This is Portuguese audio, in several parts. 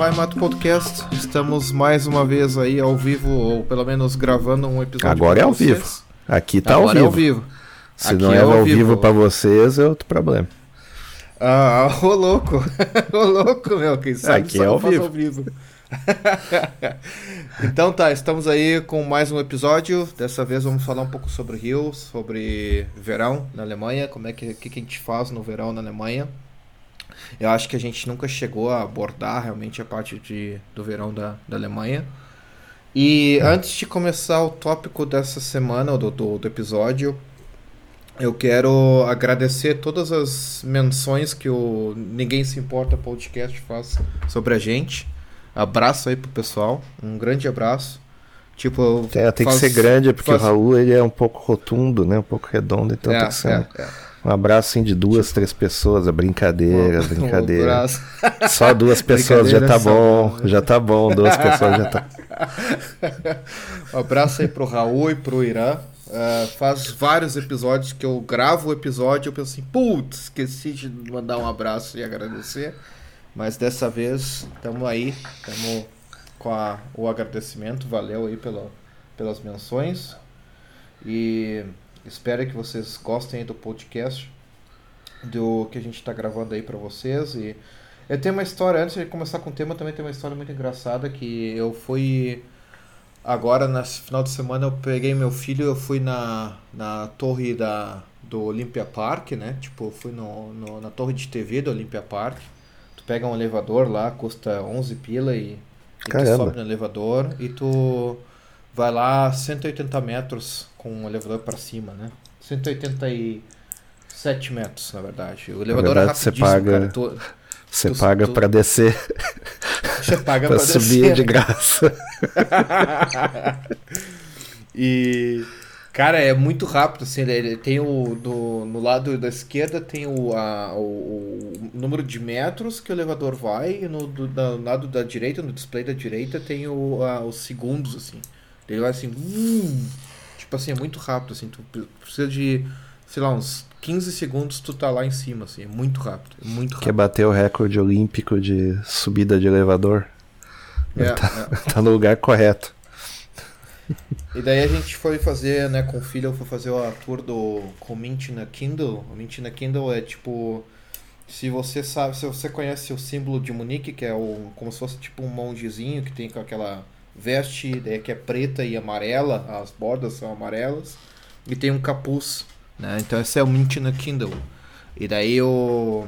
Raimato Podcast. Estamos mais uma vez aí ao vivo, ou pelo menos gravando um episódio. Agora é ao vocês. vivo. Aqui tá Agora ao é ao vivo. vivo. Se Aqui não é, é ao vivo. vivo pra vocês, é outro problema. Ah, ô louco. ô louco, meu. Quem sabe Aqui é ao vivo. ao vivo. então tá, estamos aí com mais um episódio. Dessa vez vamos falar um pouco sobre Rio, sobre verão na Alemanha, como é que, que, que a gente faz no verão na Alemanha. Eu acho que a gente nunca chegou a abordar realmente a parte de, do verão da, da Alemanha. E antes de começar o tópico dessa semana, do, do, do episódio, eu quero agradecer todas as menções que o Ninguém Se Importa podcast faz sobre a gente. Abraço aí pro pessoal, um grande abraço. Tipo, eu Tem, tem que faz- ser grande, porque faz- o Raul ele é um pouco rotundo, né? Um pouco redondo, então É, tem que ser é, um, é. Um abraço assim, de duas, três pessoas. É brincadeira, Um brincadeira. abraço. Só duas pessoas já tá bom, já tá bom, duas pessoas já tá. Um abraço aí pro Raul e pro Irã. Ah, faz vários episódios que eu gravo o episódio e eu penso assim, putz, esqueci de mandar um abraço e agradecer. Mas dessa vez estamos aí, estamos com a- o agradecimento, valeu aí pela, pelas menções. E espero que vocês gostem aí do podcast, do que a gente está gravando aí para vocês. E eu tenho uma história, antes de começar com o tema, também tem uma história muito engraçada que eu fui. Agora, nesse final de semana, eu peguei meu filho, eu fui na, na torre da, do Olympia Park, né? Tipo, eu fui no, no- na torre de TV do Olympia Park. Tu pega um elevador lá, custa 11 pila e, e tu sobe no elevador e tu vai lá 180 metros com o elevador para cima, né? 187 metros, na verdade. O elevador verdade, é você rapidíssimo, paga- cara. Tu, Você Tu- paga tu- pra descer, você paga pra pra subir descer. de graça. e cara, é muito rápido assim, ele, ele tem o do, no lado da esquerda tem o, a, o, o número de metros que o elevador vai e no do, da- no lado da direita, no display da direita tem o, a- os segundos assim. Ele vai assim, tipo assim, é muito rápido assim, tu pre- precisa de sei lá, uns 15 segundos tu tá lá em cima assim, é muito rápido, é muito Quer rápido. bater o recorde olímpico de subida de elevador? É, tá, é. tá no lugar correto. E daí a gente foi fazer, né, com o filho, eu fui fazer a tour do com o Mint na Kindle. O Mint na Kindle é tipo. Se você sabe, se você conhece o símbolo de Munique, que é o, como se fosse tipo um mongezinho que tem com aquela veste é, que é preta e amarela, as bordas são amarelas, e tem um capuz, né? Então esse é o Mint na Kindle. E daí o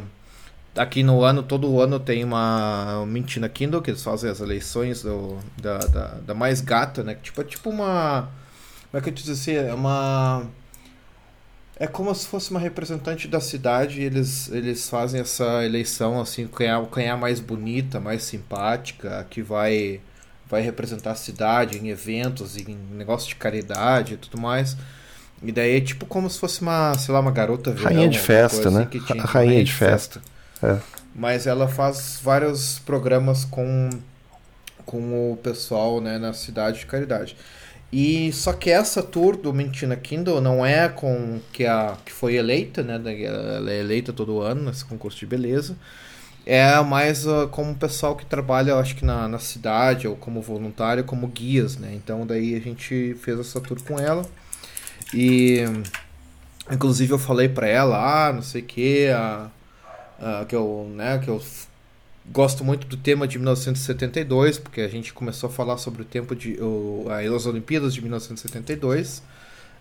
aqui no ano, todo ano tem uma um Mint na Kindle, que eles fazem as eleições do, da, da, da mais gata, né? Tipo, é tipo uma. Como é que eu te dizer? É uma. É como se fosse uma representante da cidade e eles, eles fazem essa eleição, assim, quem é, quem é a mais bonita, mais simpática, que vai, vai representar a cidade em eventos, em negócios de caridade e tudo mais. E daí é tipo como se fosse uma, sei lá, uma garota verão, Rainha de festa, né? assim que tinha- Ra- rainha de festa. É. mas ela faz vários programas com, com o pessoal né, na cidade de caridade. E só que essa tour do Mentina Kindle não é com que a que foi eleita, né? Ela é eleita todo ano nesse concurso de beleza. É mais ah, como o pessoal que trabalha, acho que na, na cidade, ou como voluntário, como guias, né? Então daí a gente fez essa tour com ela. E inclusive eu falei pra ela, ah, não sei o que, que eu, né, que eu gosto muito do tema de 1972, porque a gente começou a falar sobre o tempo de o, as Olimpíadas de 1972.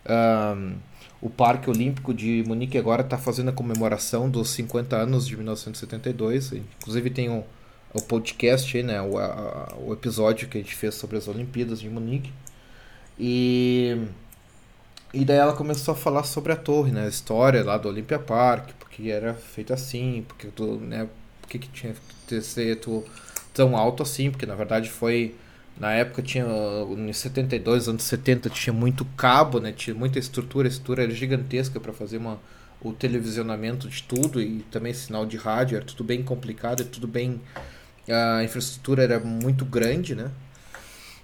Ahn, o Parque Olímpico de Munique agora está fazendo a comemoração dos 50 anos de 1972. Inclusive tem o, podcast né, o, a- o episódio que a gente fez sobre as Olimpíadas de Munique. E e daí ela começou a falar sobre a torre, né? A história lá do Olympia Park, porque era feita assim, porque tu, né? Por que tinha que tu- tão alto assim? Porque na verdade foi na época tinha em 72, anos 70 tinha muito cabo, né? Tinha muita estrutura, a estrutura era gigantesca para fazer uma o televisionamento de tudo e também sinal de rádio, era tudo bem complicado, tudo bem a infraestrutura era muito grande, né?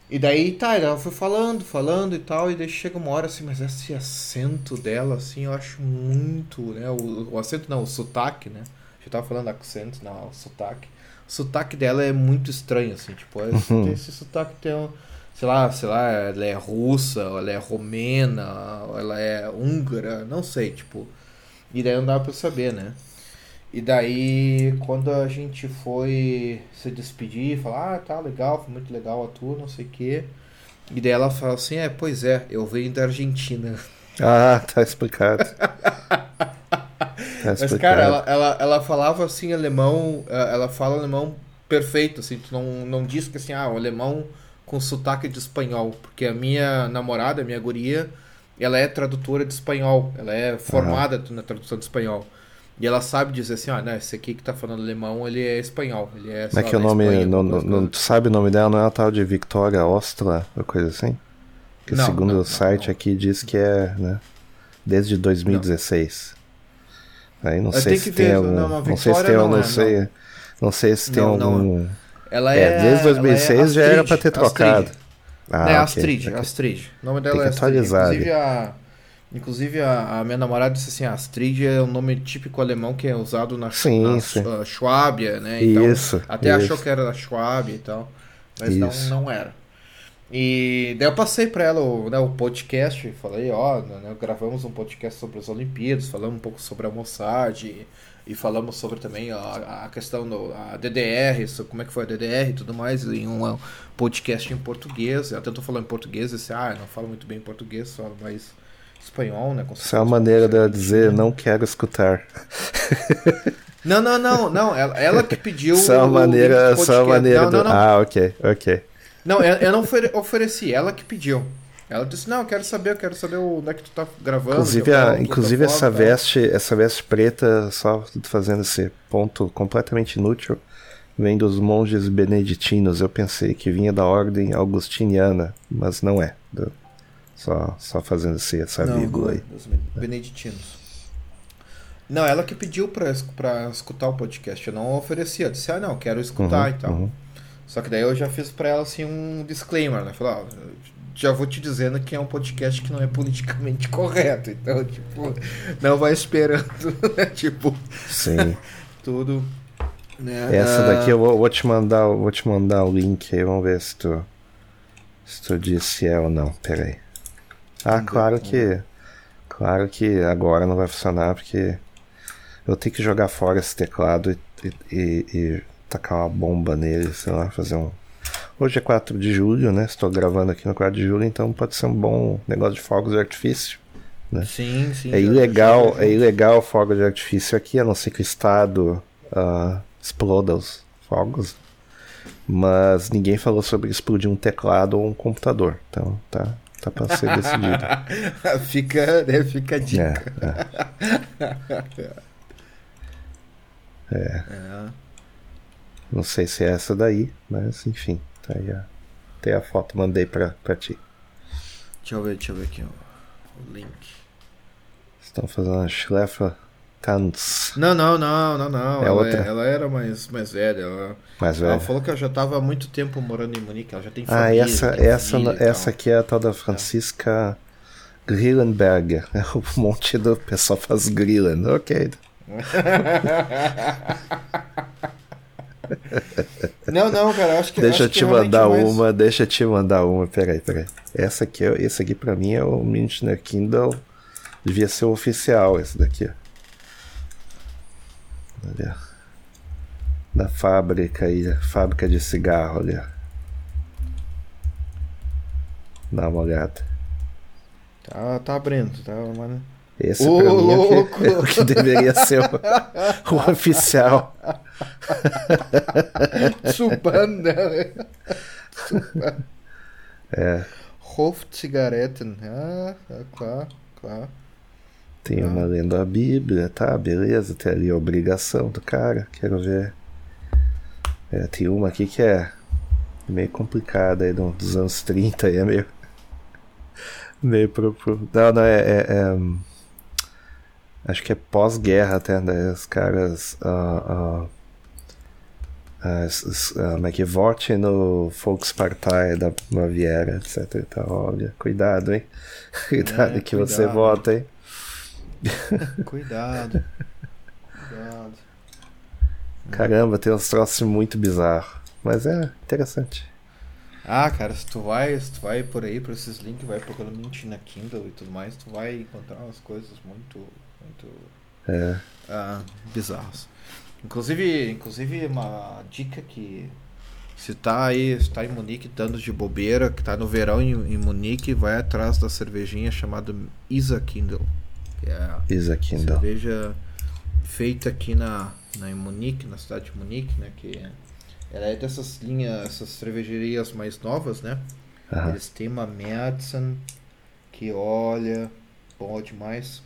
E daí, tá, ela foi falando, falando e tal, e daí chega uma hora assim, mas esse acento dela, assim, eu acho muito, né? O, o acento não, o sotaque, né? Já tava falando acento, não, o sotaque. Sotaque dela é muito estranho, assim, tipo, é, Uhum. esse sotaque tem um, sei lá, sei lá, ela é russa, ou ela é romena, ou ela é húngara, não sei, tipo. E daí não dava pra saber, né? E daí, quando a gente foi se despedir, falar, ah, tá legal, foi muito legal a tour, não sei o quê. E daí ela fala assim, é, pois é, eu venho da Argentina. Ah, tá explicado. Mas, explicado. cara, ela, ela, ela falava assim alemão, ela fala alemão perfeito, assim, tu não, não diz que assim, ah, o alemão com sotaque de espanhol, porque a minha namorada, a minha guria, ela é tradutora de espanhol, ela é formada na tradução de espanhol. E ela sabe dizer assim, ah, né, esse aqui que tá falando alemão, ele é espanhol, ele é, Como é que é o nome? Espanha, não, não, não- tu sabe o nome dela? Não é a tal de Victoria Ostra, ou coisa assim? Que Não, segundo o site aqui diz que é, né? Desde 2016. Aí não Eu sei se tem algum. não, Não, sei se tem, não não é, sei. Não sei se tem algum. Ela É, é, desde 2006 já ela é era pra ter Astrid, trocado. Astrid. Ah, é Astrid, ok. Astrid. O nome dela Tem é Astrid. Inclusive, a, inclusive a, a minha namorada disse assim, Astrid é um nome típico alemão que é usado na, Sim, na sim. Schwa- Schwábia, né? Então, Isso, Até achou isso. que era da Schwábia e tal, mas não, não era. E daí eu passei pra ela o, né, o podcast, falei, ó, né, gravamos um podcast sobre as Olimpíadas, falamos um pouco sobre a Mossad e, falamos sobre também a, a questão do a DDR, como é que foi a DDR e tudo mais, em um podcast em português. Ela tentou falar em português, disse, ah, eu não falo muito bem português, falo mais espanhol, né? Isso é uma maneira dela dizer não quero escutar. Não, não, não, não, ela, ela que pediu Isso é uma maneira, isso é uma maneira Não, do... não, não. Ah, ok, ok. Não, eu, não ofere- ofereci, ela que pediu. Ela disse, não, eu quero saber, eu quero saber onde é que tu tá gravando. Inclusive, a, inclusive essa tá? veste, essa veste preta, só fazendo esse ponto completamente inútil, vem dos monges beneditinos. Eu pensei que vinha da ordem augustiniana, mas não é. Só, só fazendo esse, essa Não, vírgula aí. dos beneditinos. Não, ela que pediu pra, pra escutar o podcast. Eu não ofereci. Eu disse, ah, não, quero escutar Uhum, e tal. uhum. Só que daí eu já fiz pra ela assim um disclaimer, né? Falar, ó, já vou te dizendo que é um podcast que não é politicamente correto. Então, tipo, não vai esperando, né? Tipo, Sim. tudo. Né? Essa Ah, daqui eu vou, vou te mandar, vou te mandar o link aí, vamos ver se tu, se tu disse se é ou não. Pera aí. Ah, claro que. Claro que agora não vai funcionar porque eu tenho que jogar fora esse teclado e, e- e tacar uma bomba nele, sei lá, fazer um. Hoje é 4 de julho, né? Estou gravando aqui no 4 de julho, então pode ser um bom negócio de fogos de artifício. Sim, sim. É ilegal, é ilegal fogo de artifício aqui, a não ser que o Estado ah, exploda os fogos. Mas ninguém falou sobre explodir um teclado ou um computador. Então tá, tá pra ser decidido. fica, né, fica a dica. É, é. É. Não sei se é essa daí, mas enfim, tá aí a, tem a foto, mandei pra, pra ti. Deixa eu ver, deixa eu ver aqui ó, o link. Estão fazendo uma Schlefer Tanz. Não, não, não, não, não. É ela, outra? ela era mais, mais velha. Ela, Mas ela velho. falou que ela já estava há muito tempo morando em Munique. Ela já tem Ah, família. essa, tem essa, essa tal. aqui é a tal da Francisca Grillenberger. É o monte do pessoal faz Grillen. Ok. Não, não, cara, eu acho que Deixa eu acho que te mandar mais- uma, deixa eu te mandar uma. Peraí, peraí. Essa aqui, é- esse aqui pra mim é o Münchner Kindle. Devia ser o oficial esse daqui. Olha. Da fábrica aí, fábrica de cigarro ali. ó. Dá uma olhada. Tá, tá abrindo, tá, mano. Esse Ô, pra mim é o que- é o que deveria ser o, o oficial. Subanda. É, Hofzigaretten. Ah, é claro, claro. tem Ah. uma lendo a Bíblia, tá, beleza, tem ali a obrigação do cara, quero ver. É, tem uma aqui que é meio complicada aí, do- dos anos 30, aí é meio. meio pro. pro- não, não, é. é- é, hum, acho que é pós-guerra até, né? Os caras. s- ah, como é que vote no Volkspartei da Baviera, etc e tal. Olha, cuidado, hein? Cuidado É, que você cuidado. vota, hein? Cuidado. Cuidado. Caramba, tem uns troços muito bizarros. Mas é interessante. Ah, cara, se tu vai, se tu vai por aí, por esses links, vai procurando na Kindle e tudo mais, tu vai encontrar umas coisas muito, muito é. ah, bizarras. Inclusive, inclusive uma dica que se tá aí, se tá em Munique dando de bobeira, que tá no verão em, em Munique, vai atrás da cervejinha chamada Isa Kindle. Que é Isa Kindle. cerveja feita aqui na, na em Munique, na cidade de Munique, né, que ela é dessas linhas, essas cervejarias mais novas, né? Aham. Eles têm uma Madsen que olha, bom demais.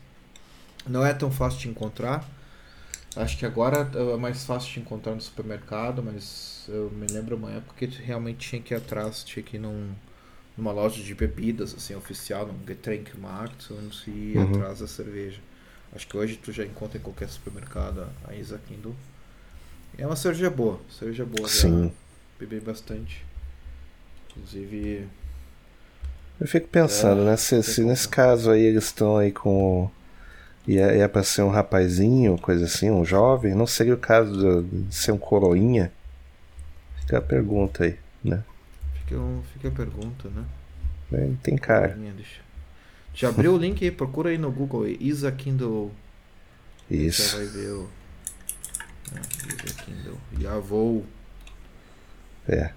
Não é tão fácil de encontrar. Acho que agora é mais fácil de encontrar no supermercado, mas eu me lembro uma época que realmente tinha que ir atrás, tinha que ir num, numa loja de bebidas, assim, oficial, num Getränkmarkt, onde se ia Uhum. atrás da cerveja. Acho que hoje tu já encontra em qualquer supermercado a Isa Kindle. É uma cerveja boa, cerveja boa. Sim. Bebi bastante. Inclusive, Eu fico pensando, É, né? Se, se nesse caso aí eles estão aí com. E é, é pra ser um rapazinho, coisa assim, um jovem, não seria o caso de, ser um coroinha? Fica a pergunta aí, né? fica, um- fica a pergunta, né? É, Tem cara. Já abriu o link aí, procura aí no Google Isa Kindle. Isso. vai ver o. É, Isa Kindle. Yavou. É.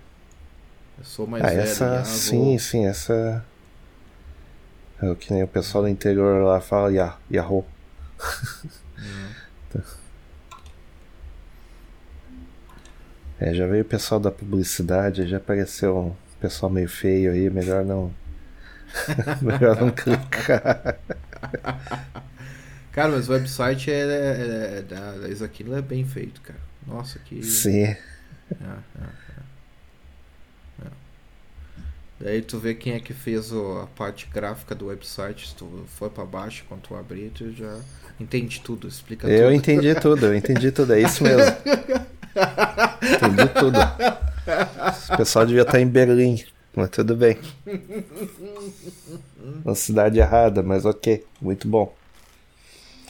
Eu sou mais Ah, velho. essa. Sim, sim, essa. É o que nem o pessoal do interior lá fala, Yah- É, já veio o pessoal da publicidade, já apareceu um pessoal meio feio aí, melhor não. melhor não clicar. Cara, mas o website é, é- é- da, da Isa Kindle é bem feito, cara. Nossa, que. Sim. É, é, é. É. Daí tu vê quem é que fez o- a parte gráfica do website. Se tu for pra baixo, quando tu abrir, tu já entende tudo, explica Eu tudo. entendi tudo, eu entendi tudo, é isso mesmo. entendi tudo. O pessoal devia estar em Berlim, mas tudo bem. Uma cidade errada, mas ok, muito bom.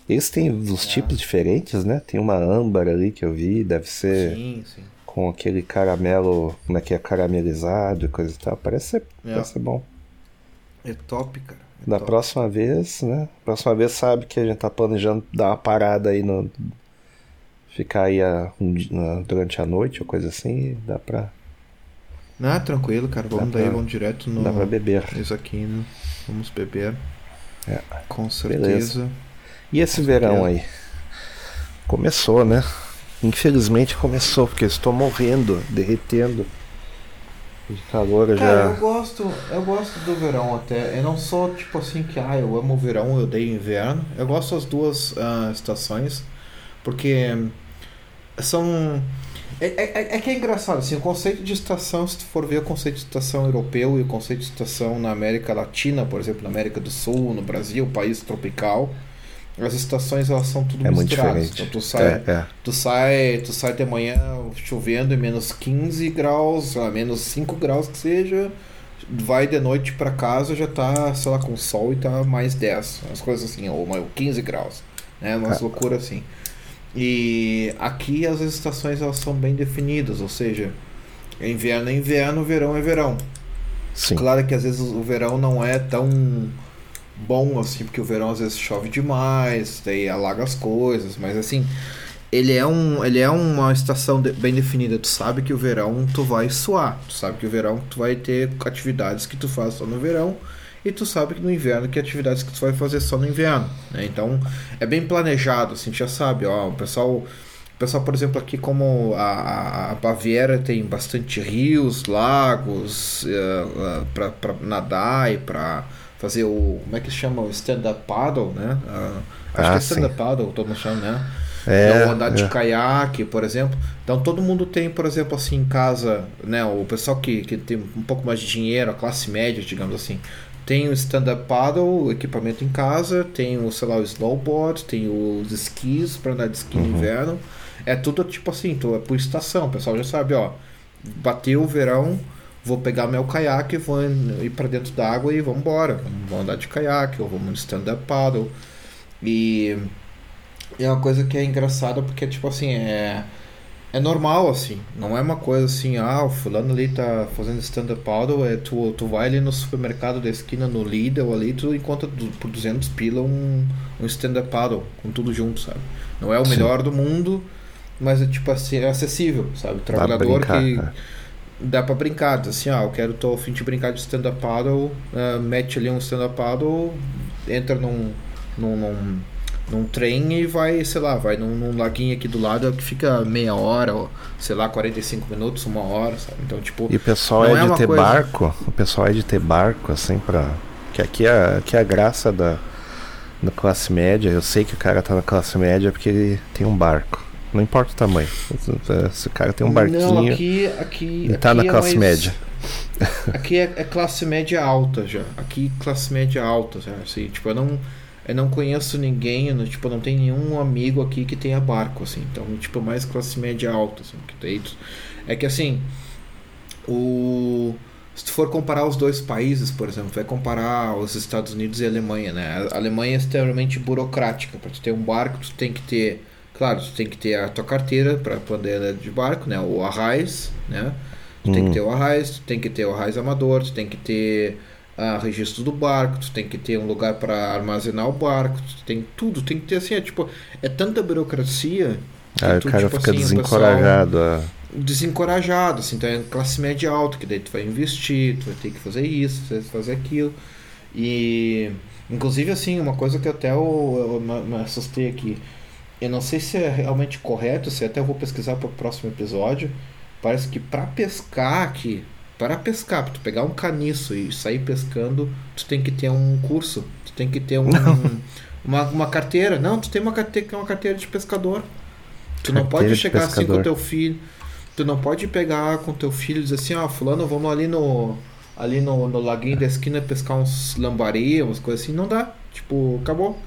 Eles têm uns tipos diferentes, né? Tem uma âmbar ali que eu vi, deve ser Sim, sim. Com aquele caramelo, como é que é, caramelizado e coisa e tal. Parece ser, É. parece ser bom. É top, cara. É Da top. próxima vez, né? Próxima vez sabe que a gente tá planejando dar uma parada aí no. Ficar aí a- um na- durante a noite ou coisa assim, dá pra, Não, tranquilo, cara. Vamos Dá daí, pra- vamos direto no. dá pra beber. Isso aqui, né? Vamos beber. É. Com certeza. E esse verão aí? Começou, né? Infelizmente começou, porque eu estou morrendo, derretendo de calor eu Cara, eu já. gosto, eu gosto do verão até. Eu não sou tipo assim que, ah, eu amo o verão, eu odeio inverno. Eu gosto das duas ah, estações, porque são. É, é, é que é engraçado, assim, o conceito de estação, se tu for ver o conceito de estação europeu e o conceito de estação na América Latina, por exemplo, na América do Sul, no Brasil, país tropical, as estações elas são tudo É muito misturadas. diferente. Então tu sai, É, é. Tu sai, tu sai de manhã chovendo em menos 15 graus, lá, menos 5 graus que seja. Vai de noite pra casa, já tá, sei lá, com sol e tá mais 10. Umas coisas assim, ou mais 15 graus. Né? Umas Ah. loucuras assim. E aqui as estações elas são bem definidas, ou seja, inverno é inverno, verão é verão. Sim. Claro que às vezes o verão não é tão bom assim, porque o verão às vezes chove demais, daí alaga as coisas, mas assim, ele é um, ele é uma estação de- bem definida. Tu sabe que o verão tu vai suar, tu sabe que o verão tu vai ter atividades que tu faz só no verão e tu sabe que no inverno que atividades que tu vai fazer só no inverno, né? Então, é bem planejado, assim, já sabe, ó, o pessoal o pessoal, por exemplo, aqui como a, a- Baviera tem bastante rios, lagos para nadar e para fazer o. Como é que chama? O stand-up paddle, né? Ah, acho Ah, que é stand-up paddle, todo mundo chama, né? É, Ou andar de é. caiaque, por exemplo. Então todo mundo tem, por exemplo, assim, em casa, né? O pessoal que, que tem um pouco mais de dinheiro, a classe média, digamos assim, tem o stand-up paddle, equipamento em casa, tem o, sei lá, o snowboard, tem os esquis para andar de esqui Uhum. no inverno. É tudo tipo assim, tu é por estação, o pessoal já sabe, ó. Bateu o verão, vou pegar meu caiaque, vou ir para dentro da água e vamos embora. Vamos andar de caiaque, ou vamos no stand-up paddle. E é uma coisa que é engraçada porque, tipo assim, é. é normal, assim. Não é uma coisa assim, ah, o fulano ali tá fazendo stand-up paddle, é, tu, tu vai ali no supermercado da esquina, no Lidl ali, tu encontra por 200 pila um, um stand-up paddle, com tudo junto, sabe? Não é o Sim. melhor do mundo, mas é tipo assim, é acessível, sabe? O trabalhador brincar, que... Né? Dá pra brincar, assim, ah, eu quero, tô a fim de brincar de stand-up paddle, uh, mete ali um stand-up paddle, entra num, num, num num trem e vai, sei lá, vai num, num, laguinho aqui do lado que fica meia hora, ou, sei lá, 45 minutos, uma hora, sabe? Então, tipo. E o pessoal é, é de ter coisa... barco, o pessoal é de ter barco, assim, pra. Que aqui é, aqui é a graça da, da classe média. Eu sei que o cara tá na classe média porque ele tem um barco. Não importa o tamanho. Se o cara tem um barquinho. Não, aqui, aqui, e tá aqui na é classe mais... média. Aqui é, é, classe média alta já. Aqui classe média alta? Assim, tipo, eu não eu não conheço ninguém, eu não, tipo, não tem nenhum amigo aqui que tenha barco, assim. Então, tipo, mais classe média alta, assim. Que é que, assim, o... Se tu for comparar os dois países, por exemplo, vai comparar os Estados Unidos e a Alemanha, né? A Alemanha é extremamente burocrática. Para tu ter um barco, tu tem que ter... Claro, tu tem que ter a tua carteira para poder andar de barco, né? O arraiz, né? Tu hum. tem que ter o arraiz, tu tem que ter o arraiz amador, tu tem que ter a registro do barco, tu tem que ter um lugar para armazenar o barco, tu tem tudo, tem que ter assim, é tipo, é tanta burocracia Aí tu, o cara tipo, fica assim, desencorajado. A... Desencorajado, assim, então é classe média alta, que daí tu vai investir, tu vai ter que fazer isso, fazer aquilo. E inclusive assim, uma coisa que até eu, eu me assustei aqui. Eu não sei se é realmente correto, se até eu vou pesquisar para o próximo episódio. Parece que para pescar aqui para pescar, para tu pegar um caniço e sair pescando, tu tem que ter um curso, tu tem que ter um, uma, uma carteira. Não, tu tem uma carteira que é uma carteira de pescador. Tu não pode chegar assim com teu filho. Tu não pode pegar com teu filho e dizer assim, ó, oh, fulano, vamos ali no ali no, no laguinho da esquina pescar uns lambari, umas coisas assim, não dá. Tipo, acabou.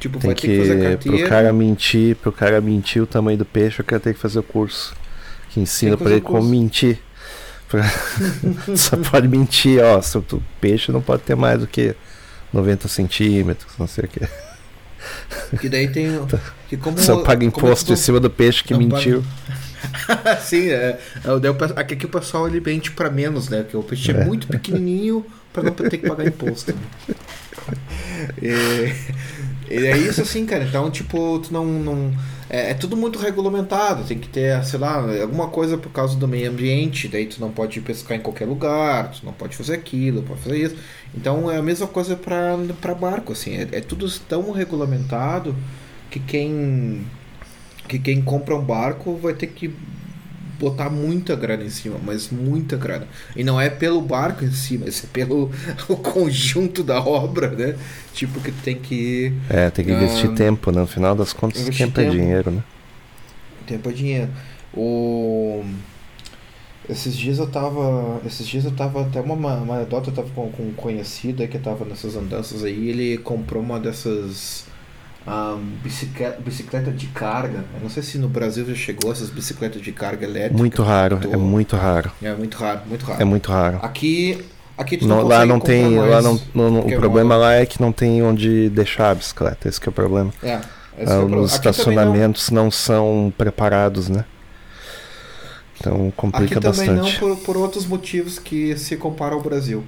Tipo, tem vai que, ter que fazer carteira. Pro cara mentir, pro cara mentir o tamanho do peixe, eu quero ter que fazer o curso. Que ensina para ele como mentir. Só pode mentir, ó. O peixe não pode ter mais do que 90 centímetros, não sei o que. Que daí tem. Que como, Só paga imposto em cima do peixe que mentiu. Sim, é, é, aqui, aqui o pessoal ele mente para menos, né? Porque o peixe é, é muito pequenininho para não ter que pagar imposto. Né? E, é isso assim, cara. Então, tipo, tu não. não é, é, tudo muito regulamentado, tem que ter, sei lá, alguma coisa por causa do meio ambiente, daí tu não pode pescar em qualquer lugar, tu não pode fazer aquilo, pode fazer isso. Então é a mesma coisa para barco, assim, é, é tudo tão regulamentado que quem que quem compra um barco vai ter que botar muita grana em cima, mas muita grana. E não é pelo barco em si, mas é pelo o conjunto da obra, né? Tipo que tem que. É, tem que investir uh, tempo, né? No final das contas, tempo, tempo é dinheiro, né? Tempo é dinheiro. O. Esses dias eu tava. Esses dias eu tava até uma, uma anedota, eu tava com, com um conhecido que tava nessas andanças aí, ele comprou uma dessas bicicleta, bicicleta de carga. Eu não sei se no Brasil já chegou essas bicicletas de carga elétrica. Muito raro, é muito raro. É muito raro, muito raro. É muito raro. Aqui, aqui tu não, não lá não tem, lá não, não o problema lá é que não tem onde deixar a bicicleta. Esse é o problema. É. Ah, os estacionamentos não... não... são preparados, né? Então complica aqui também bastante. não por, por outros motivos que se compara ao Brasil.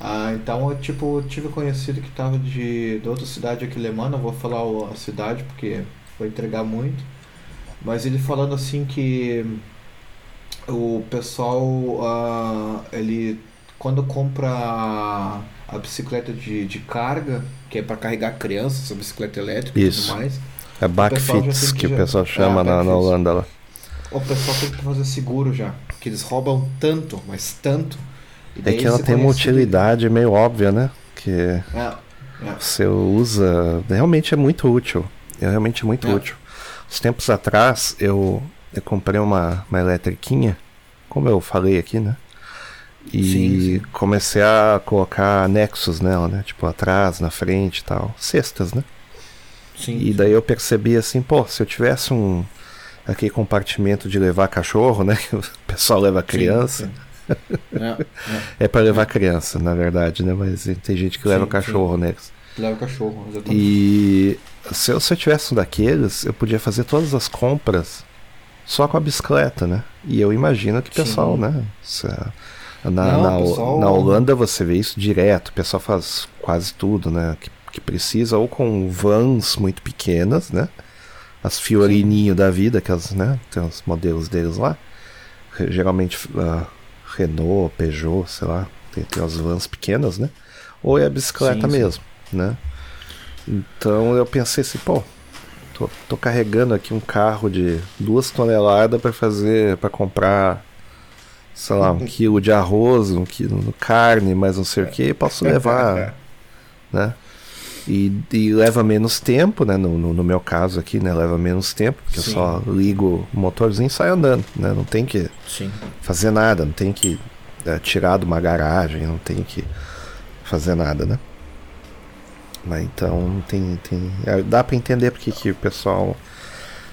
Ah, então eu tipo, tive conhecido que estava de, de outra cidade aqui alemã, não vou falar a cidade porque vou entregar muito. Mas ele falando assim que o pessoal uh, ele quando compra a, a bicicleta de, de carga, que é para carregar crianças, a bicicleta elétrica Isso. e tudo mais. É backfits que, que, o pessoal chama é, na, na Holanda lá. O pessoal tem que fazer seguro já, porque eles roubam tanto, mas tanto é que ela tem uma utilidade meio óbvia, né? Que é, é. você usa. Realmente é muito útil. É realmente muito é. útil. Uns tempos atrás eu, eu comprei uma, uma eletriquinha, como eu falei aqui, né? E sim, sim. comecei a colocar anexos nela, né? Tipo, atrás, na frente e tal. Cestas, né? Sim, e daí eu percebi assim, pô, se eu tivesse um aquele compartimento de levar cachorro, né? Que o pessoal leva criança. É, é. é para levar é. criança, na verdade, né? Mas tem gente que sim, leva cachorro, sim. né? Leva cachorro, exatamente. E se eu, se eu tivesse um daqueles, eu podia fazer todas as compras só com a bicicleta, né? E eu imagino que o pessoal, Sim. né? Na, Não, na, pessoal... na Holanda você vê isso direto, o pessoal faz quase tudo, né? Que, que precisa, ou com vans muito pequenas, né? As Fiorininho da vida, que as, né? Tem os modelos deles lá. Geralmente uh, Renault, Peugeot, sei lá, tem, tem as vans pequenas, né? Ou é a bicicleta sim, mesmo, sim. né? Então eu pensei assim, pô, tô, tô carregando aqui um carro de duas toneladas para fazer, para comprar, sei lá, um quilo de arroz, um quilo de carne, mais não sei o que, posso levar, né? E, e, leva menos tempo, né? No, no, no, meu caso aqui, né? Leva menos tempo, porque Sim. eu só ligo o motorzinho e saio andando, né? Não tem que Sim. fazer nada, não tem que é, tirar de uma garagem, não tem que fazer nada, né? Mas então tem, tem é, dá para entender porque que o pessoal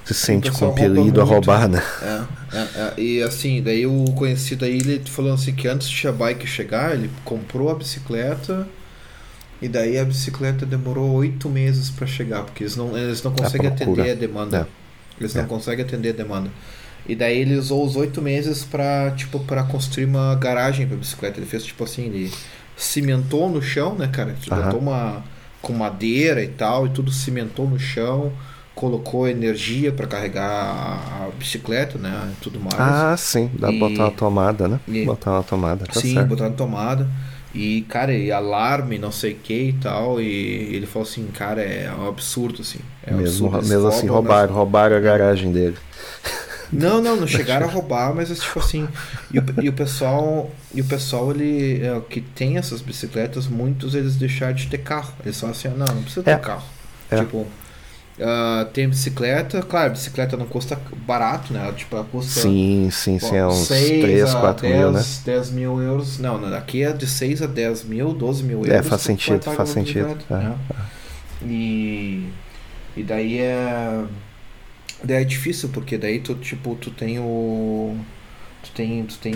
se sente compelido a roubar, né? É, é, é, e assim, daí o conhecido aí, ele falou assim que antes de a bike chegar, ele comprou a bicicleta e daí a bicicleta demorou oito meses para chegar, porque eles não, eles não conseguem atender a demanda. É. Eles não é. conseguem atender a demanda. E daí ele usou os oito meses para tipo construir uma garagem para bicicleta. Ele fez tipo assim, ele cimentou no chão, né, cara? Ele botou uma com madeira e tal e tudo cimentou no chão, colocou energia para carregar a, bicicleta, né, tudo mais. Ah, sim, dá e... botar uma tomada, né? E... Botar uma tomada, tá Sim, certo. botar uma tomada. E, cara, e alarme, não sei o que e tal. E ele falou assim, cara, é um absurdo, assim. É um mesmo, absurdo. mesmo assim, roubaram, né? roubaram a garagem dele. Não, não, não chegaram a roubar, mas é tipo assim. E o, e o pessoal, e o pessoal ele, é, que tem essas bicicletas, muitos eles deixaram de ter carro. Eles falam assim, ah, não, não precisa ter é. carro. É. Tipo, Uh, tem bicicleta, claro, bicicleta não custa barato, né? Ela, tipo, ela custa. Sim, sim, sim, é uns 3, 4 10, mil, né? 10 mil euros. Não, não, aqui é de 6 a 10 mil, 12 mil é, euros. É, faz sentido, faz sentido. É, né? é. E, e daí é. Daí é difícil, porque daí tu, tipo, tu tem o tu tem, tu tem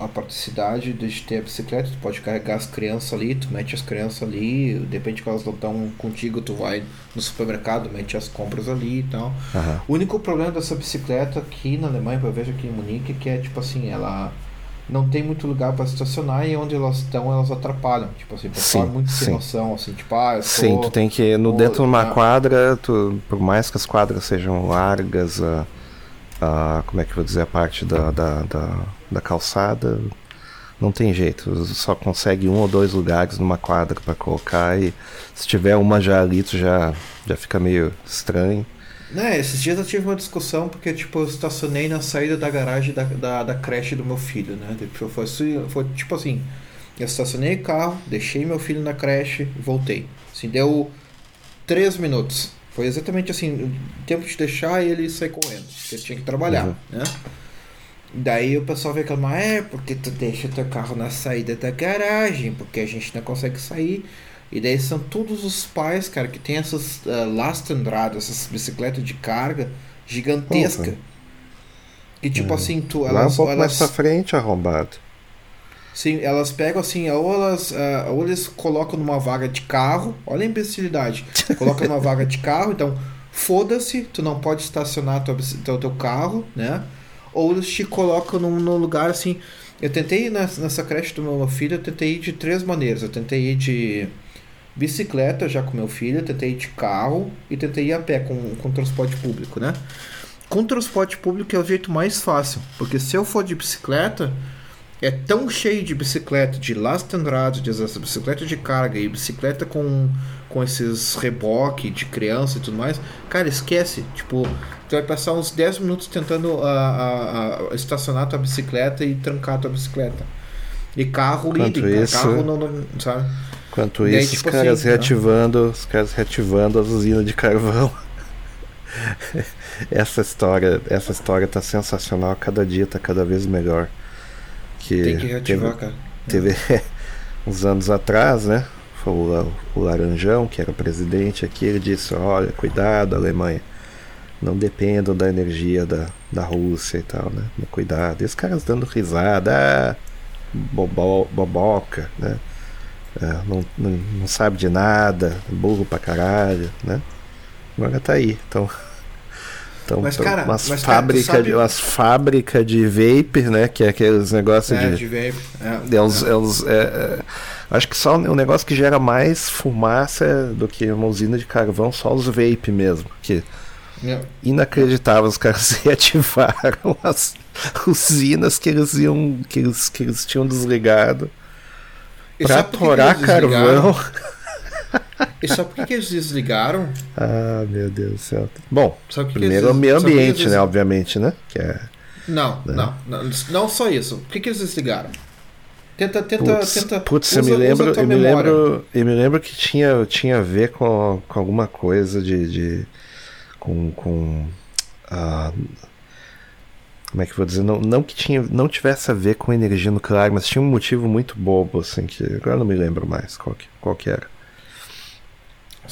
a praticidade de ter a bicicleta, tu pode carregar as crianças ali, tu mete as crianças ali, de repente que elas não estão contigo, tu vai no supermercado, mete as compras ali e tal. Uhum. O único problema dessa bicicleta aqui na Alemanha, eu vejo aqui em Munique, que é tipo assim, ela não tem muito lugar para estacionar e onde elas estão elas atrapalham. Tipo assim, pessoal muito sim. sem noção, assim, tipo, ah, eu Sim, tu tem que no dentro de uma quadra, tu, por mais que as quadras sejam largas, uh, a, como é que eu vou dizer, a parte da, da, da, da calçada, não tem jeito, só consegue um ou dois lugares numa quadra para colocar e se tiver uma já ali, tu já, já fica meio estranho. Né, esses dias eu tive uma discussão porque tipo, eu estacionei na saída da garagem da, da, da creche do meu filho, né? Foi, foi, foi tipo assim, eu estacionei o carro, deixei meu filho na creche voltei. Assim, deu três minutos. Foi exatamente assim, o tempo de deixar e ele sair correndo, porque tinha que trabalhar, uhum. né? Daí o pessoal reclamar, é, porque tu deixa teu carro na saída da garagem, porque a gente não consegue sair. E daí são todos os pais, cara, que tem essas uh, lastandradas, essas bicicletas de carga gigantesca. Que tipo é. assim, tu. Elas, Lá um pouco elas... mais pra frente, arrombado. Sim, elas pegam assim, ou elas uh, ou eles colocam numa vaga de carro, olha a imbecilidade. Coloca numa vaga de carro, então foda-se, tu não pode estacionar teu, teu, teu carro, né? Ou eles te colocam num, num lugar assim. Eu tentei nessa, nessa creche do meu filho, eu tentei ir de três maneiras. Eu tentei ir de bicicleta já com meu filho, eu tentei ir de carro e tentei ir a pé com, com transporte público, né? Com transporte público é o jeito mais fácil, porque se eu for de bicicleta, é tão cheio de bicicleta, de Lastenrad, de bicicleta de carga e bicicleta com, com esses reboque de criança e tudo mais, cara, esquece. Tipo, tu vai passar uns 10 minutos tentando uh, uh, uh, estacionar tua bicicleta e trancar tua bicicleta. E carro Enquanto isso, carro não, não, sabe? Enquanto isso, tipo os caras assim, reativando, os caras reativando as usinas de carvão. essa história, essa história tá sensacional, cada dia tá cada vez melhor que, Tem que reativar, teve, cara. Teve uns anos atrás, né? Foi o, o Laranjão, que era presidente aqui, ele disse, olha, cuidado, Alemanha. Não dependam da energia da, da Rússia e tal, né? Cuidado. E os caras dando risada, ah, bobo, boboca, né? É, não, não, não, sabe de nada, burro pra caralho, né? Agora tá aí. Então, Então, Mas, então, cara, umas mas, cara, tu fábricas sabe- de, umas fábrica de vape, né? Que é aqueles negócios É, de. de ver. É, Eles, eles, é, é, acho que só um negócio que gera mais fumaça do que uma usina de carvão, só os vape mesmo. Que é. inacreditável, os caras reativaram as usinas que eles iam. que eles, que eles tinham desligado que torar carvão. E sabe por que, eles desligaram? Ah, meu Deus do céu. Bom, que primeiro o meio ambiente, eles- né? Obviamente, né? Que é. Não, não, não, não só isso. Por que, que eles desligaram? Tenta, tenta, Putz, tenta. putz, eu usa- me usa a lembro, eu me memória. lembro, eu me lembro que tinha, tinha a ver com, com alguma coisa de, de com, com ah, como é que eu vou dizer, não, não que tinha, não tivesse a ver com energia nuclear, mas tinha um motivo muito bobo assim que agora eu não me lembro mais qual que, qual que era.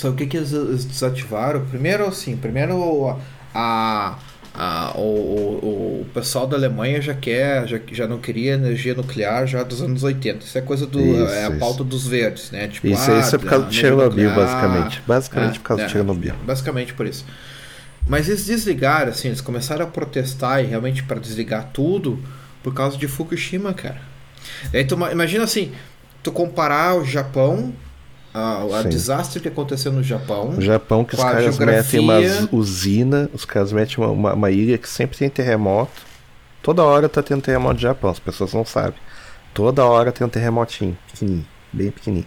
Sabe o que, que eles, eles desativaram? Primeiro, assim, primeiro a, a, o, o, o pessoal da Alemanha já quer, já, já não queria energia nuclear já dos anos 80. Isso é coisa do. Isso, é a isso. pauta dos verdes, né? Tipo, Isso, ah, isso é por causa energia Chernobyl, nuclear, basicamente. Basicamente é, por causa é, de Chernobyl. Basicamente por isso. Mas eles desligaram, assim, eles começaram a protestar e realmente para desligar tudo por causa de Fukushima, cara. Daí tu ma- imagina assim, tu comparar o Japão, Sim. desastre que aconteceu no Japão. O Japão que os caras geografia- metem uma usina, os caras metem uma, uma, uma ilha que sempre tem terremoto. Toda hora tá tendo terremoto no Japão, as pessoas não sabem. Toda hora tem um terremotinho, pequenininho, bem pequenininho.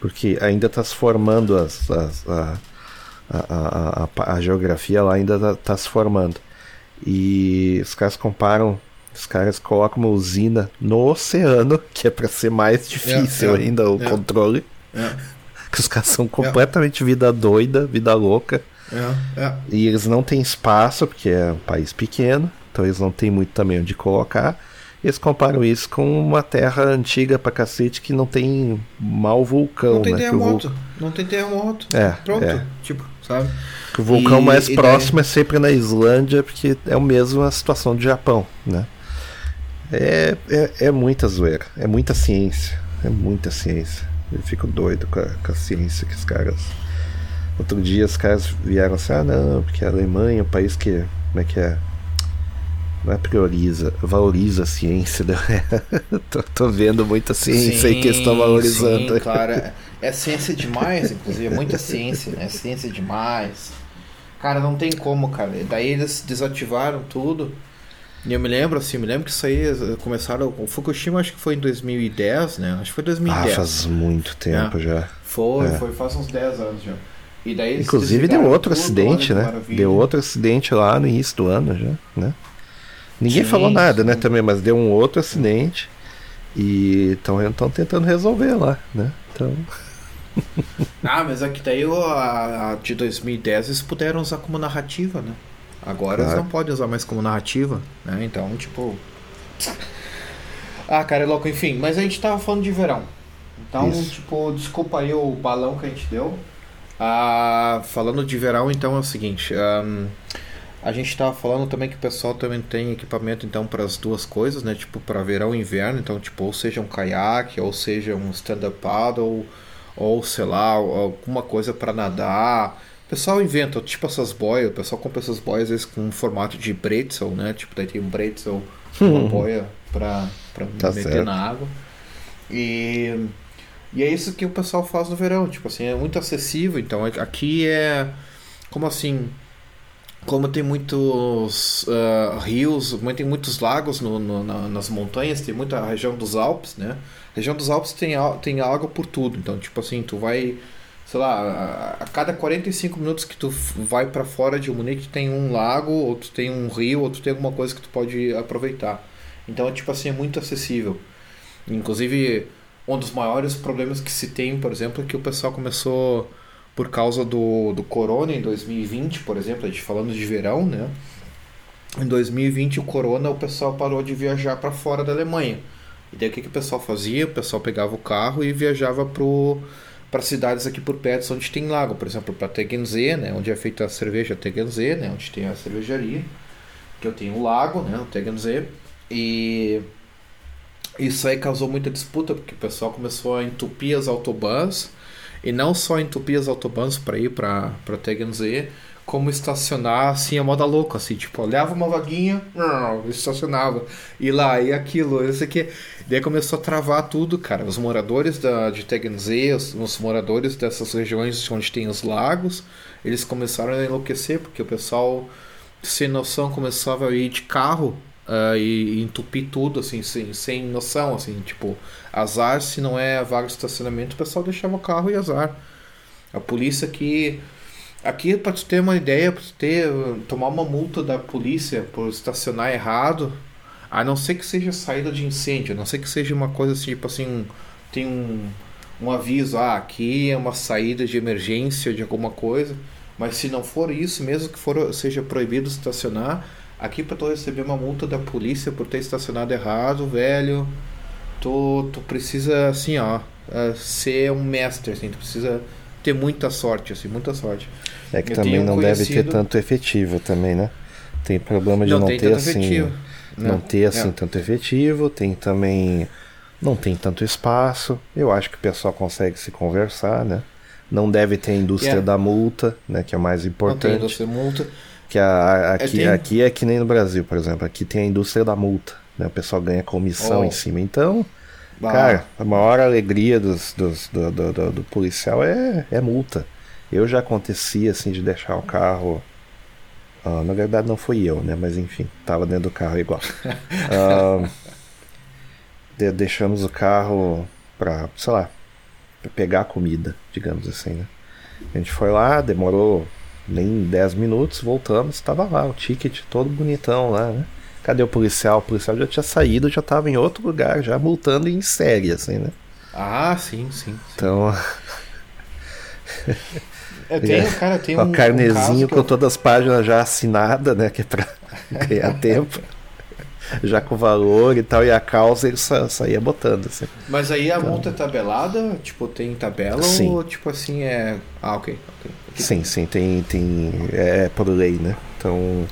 Porque ainda tá se formando as, as- a, a, a, a, geografia lá ainda tá, tá se formando. E os caras comparam, os caras colocam uma usina no oceano, que é para ser mais difícil é, ainda o é. controle. É, Que os caras são completamente vida doida, vida louca. é, é. E eles não têm espaço, porque é um país pequeno, então eles não têm muito também onde colocar. Eles comparam isso com uma terra antiga pra cacete que não tem mal vulcão, Não tem né? Terremoto. vul- Não tem terremoto. É, Pronto. é. Tipo, sabe? que o vulcão E- mais e daí- próximo é sempre na Islândia, porque é o mesmo a situação do Japão, né? É, é, é muita zoeira, é muita ciência, é muita ciência. Eu fico doido com a, com a ciência que os caras. Outro dia os caras vieram assim, ah não, porque a Alemanha é um país que. Como é que é? Não é prioriza, valoriza a ciência. Né? tô, tô vendo muita ciência aí que eles estão valorizando. Sim, claro. É, é ciência demais, inclusive. É muita ciência, né? Ciência demais. Cara, não tem como, cara. Daí eles desativaram tudo. E eu me lembro, assim, me lembro que isso aí eh, começaram. O Fukushima acho que foi em 2010, né? Acho que foi Ah, 2010. faz muito tempo já. Foi, É. foi faz uns 10 anos já. E daí Inclusive deu outro acidente, que né? maravilha. Deu outro acidente lá no início do ano já, né? Ninguém Sim, falou nada, né, sim. também, mas deu um outro acidente e estão tentando resolver lá, né? Então, Ah, mas aqui daí o- a, a de 2010 eles puderam usar como narrativa, né? Agora eles Claro. não podem usar mais como narrativa, né? Então, tipo. Ah, cara, é louco, enfim. Mas a gente tava falando de verão. Então, Isso. tipo, desculpa aí o balão que a gente deu. Ah, falando de verão, então é o seguinte. ahn, a gente tava falando também que o pessoal também tem equipamento então para as duas coisas, né? Tipo para verão e inverno, então tipo ou seja um caiaque, ou seja um stand-up paddle, ou sei lá, alguma coisa para nadar. Pessoal inventa, tipo essas boias, o pessoal compra essas boias às vezes com um formato de bretzel, né? Tipo, daí tem um bretzel, uma boia pra, pra Tá meter certo. na água. E, e é isso que o pessoal faz no verão, tipo assim, é muito acessível, então aqui é como assim, como tem muitos ah, rios, tem muitos lagos no, no- na- nas montanhas, tem muita região dos Alpes, né? A região dos Alpes tem, tem água por tudo, então tipo assim, tu vai, sei lá, a, cada 45 minutos que tu vai para fora de Munique tem um lago, ou tu tem um rio, ou tu tem alguma coisa que tu pode aproveitar. Então, tipo assim, é muito acessível. Inclusive, um dos maiores problemas que se tem, por exemplo, é que o pessoal começou por causa do, do corona em 2020, por exemplo, a gente falando de verão, né? Em 2020 o corona o pessoal parou de viajar para fora da Alemanha. E daí o que, que o pessoal fazia? O pessoal pegava o carro e viajava para cidades aqui por perto onde tem lago, por exemplo, para Tegernsee, né, onde é feita a cerveja Tegernsee, né, onde tem a cervejaria, que eu tenho um lago, né, o Tegernsee. E isso aí causou muita disputa, porque o pessoal começou a entupir as autobans, e não só entupir as autobans para ir para Tegernsee, como estacionar assim a moda louca, assim, tipo, olhava uma vaguinha, estacionava, e lá, e aquilo, isso aqui. Daí começou a travar tudo, cara. Os moradores da, de Tegernsee, os, os moradores dessas regiões onde tem os lagos, eles começaram a enlouquecer, porque o pessoal, sem noção, começava a ir de carro uh, e, e, entupir tudo, assim, sem, sem noção, assim, tipo, azar se não é vaga de estacionamento, o pessoal deixava o carro e azar. A polícia aqui. Aqui, para tu ter uma ideia, para tu ter, tomar uma multa da polícia por estacionar errado, a não ser que seja saída de incêndio, a não ser que seja uma coisa assim, tipo assim, tem um, um aviso, ah, aqui é uma saída de emergência de alguma coisa, mas se não for isso, mesmo que for, seja proibido estacionar, aqui para tu receber uma multa da polícia por ter estacionado errado, velho, tu, tu precisa, assim, ó, é, ser um mestre, assim, tu precisa ter muita sorte, assim, muita sorte. É que Eu também não conhecido... deve ter tanto efetivo também, né? Tem problema de não, não ter assim, efetivo. não, não ter assim é. tanto efetivo, tem também não tem tanto espaço. Eu acho que o pessoal consegue se conversar, né? Não deve ter a indústria yeah. da multa, né, que é mais importante. Não tem indústria da multa. Que a, a, aqui, é, aqui é que nem no Brasil, por exemplo. Aqui tem a indústria da multa. Né? O pessoal ganha comissão oh. em cima. Então, bah. cara, a maior alegria dos, dos do, do, do, do, policial é, é multa. Eu já acontecia assim de deixar o carro. Uh, na verdade não fui eu, né? Mas enfim, tava dentro do carro igual. Uh, de, deixamos o carro pra, sei lá, pra pegar comida, digamos assim, né? A gente foi lá, demorou nem 10 minutos, voltamos, estava lá, o ticket todo bonitão lá, né? Cadê o policial? O policial já tinha saído, já estava em outro lugar, já multando em série, assim, né? Ah, sim, sim. sim. Então. Eu tenho, cara, tem um. Carnezinho um com eu... todas as páginas já assinadas, né? Que é pra ganhar tempo já com valor e tal, e a causa ele sa saía botando, assim. Mas aí a então... multa é tabelada? Tipo, tem tabela sim. ou tipo assim é. Ah, ok. okay. Sim, sim, tem. tem é por lei, né? Então.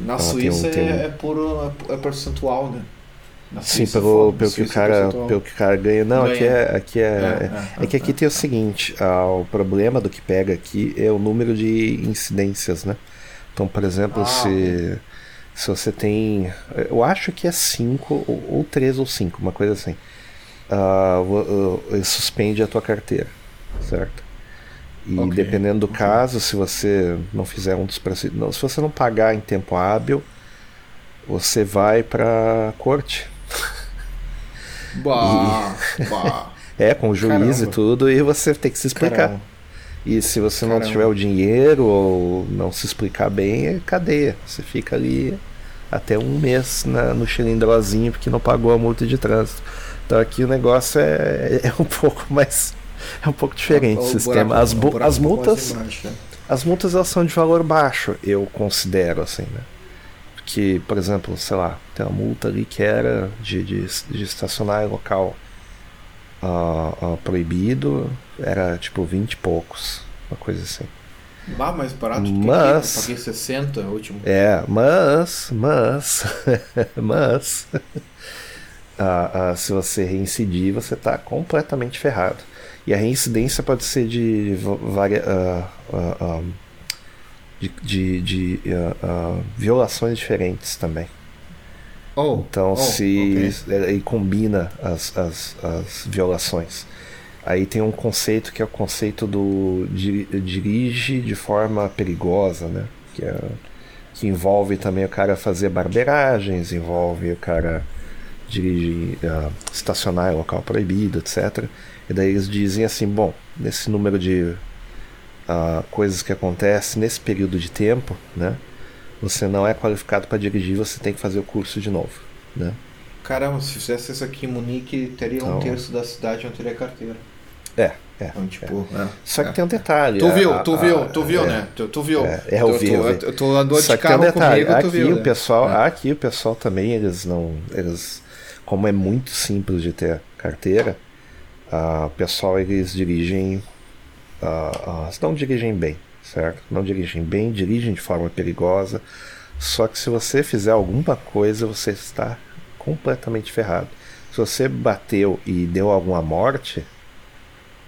Na então, Suíça tem um, tem um... é, por, é percentual, né? Sim, pelo, pelo, que o cara, pelo que o cara ganha. Não, ganha. aqui é. Aqui é, é, é, é que aqui tem o seguinte: ah, o problema do que pega aqui é o número de incidências, né? Então, por exemplo, ah, se. Se você tem. Eu acho que é 5 ou 3 ou 5, uma coisa assim. Uh, ele suspende a tua carteira, certo? E okay. dependendo do caso, se você não fizer um dos procedimentos. Se você não pagar em tempo hábil, você vai pra corte. Bah, e... bah. é, com o juiz Caramba. e tudo, e você tem que se explicar. Caramba. E se você Caramba. não tiver o dinheiro ou não se explicar bem, é cadeia. Você fica ali até um mês na, no cilindrozinho porque não pagou a multa de trânsito. Então aqui o negócio é, é um pouco mais. É um pouco diferente o, o sistema. Buraco, as, bu, as multas. Né? As multas elas são de valor baixo, eu considero assim, né? Porque, por exemplo, sei lá, tem uma multa ali que era de, de, de estacionar em local uh, uh, proibido, era tipo 20 e poucos, uma coisa assim. Ah, mais barato que mas, aqui, paguei 60 último. É, mas, mas, mas, uh, se você reincidir, você está completamente ferrado. E a reincidência pode ser de várias. Uh, de, de, de violações diferentes também. Oh, então, oh, se okay. combina as, as, as violações. Aí tem um conceito que é o conceito do dirige de forma perigosa, né? Que, é, que envolve também o cara fazer barbeiragens, envolve o cara dirigir, uh, estacionar em local proibido, etc. E daí eles dizem assim, bom, nesse número de uh, coisas que acontecem nesse período de tempo, né? Você não é qualificado para dirigir, você tem que fazer o curso de novo, né? Caramba, se fizesse isso aqui em Munique, teria então, um terço da cidade não teria carteira. É, é. Então, tipo, é. É, Só que tem um detalhe. Tu viu, tu viu, tu viu, né? Tu, tu viu. É, é eu vi. Tu, tu andou Só de carro tem um detalhe. Comigo, aqui viu, o né? pessoal, é. aqui o pessoal também eles não, eles, como é muito simples de ter carteira, uh, o pessoal eles dirigem, uh, uh, não dirigem bem, certo? Não dirigem bem, dirigem de forma perigosa. Só que se você fizer alguma coisa, você está completamente ferrado. Se você bateu e deu alguma morte,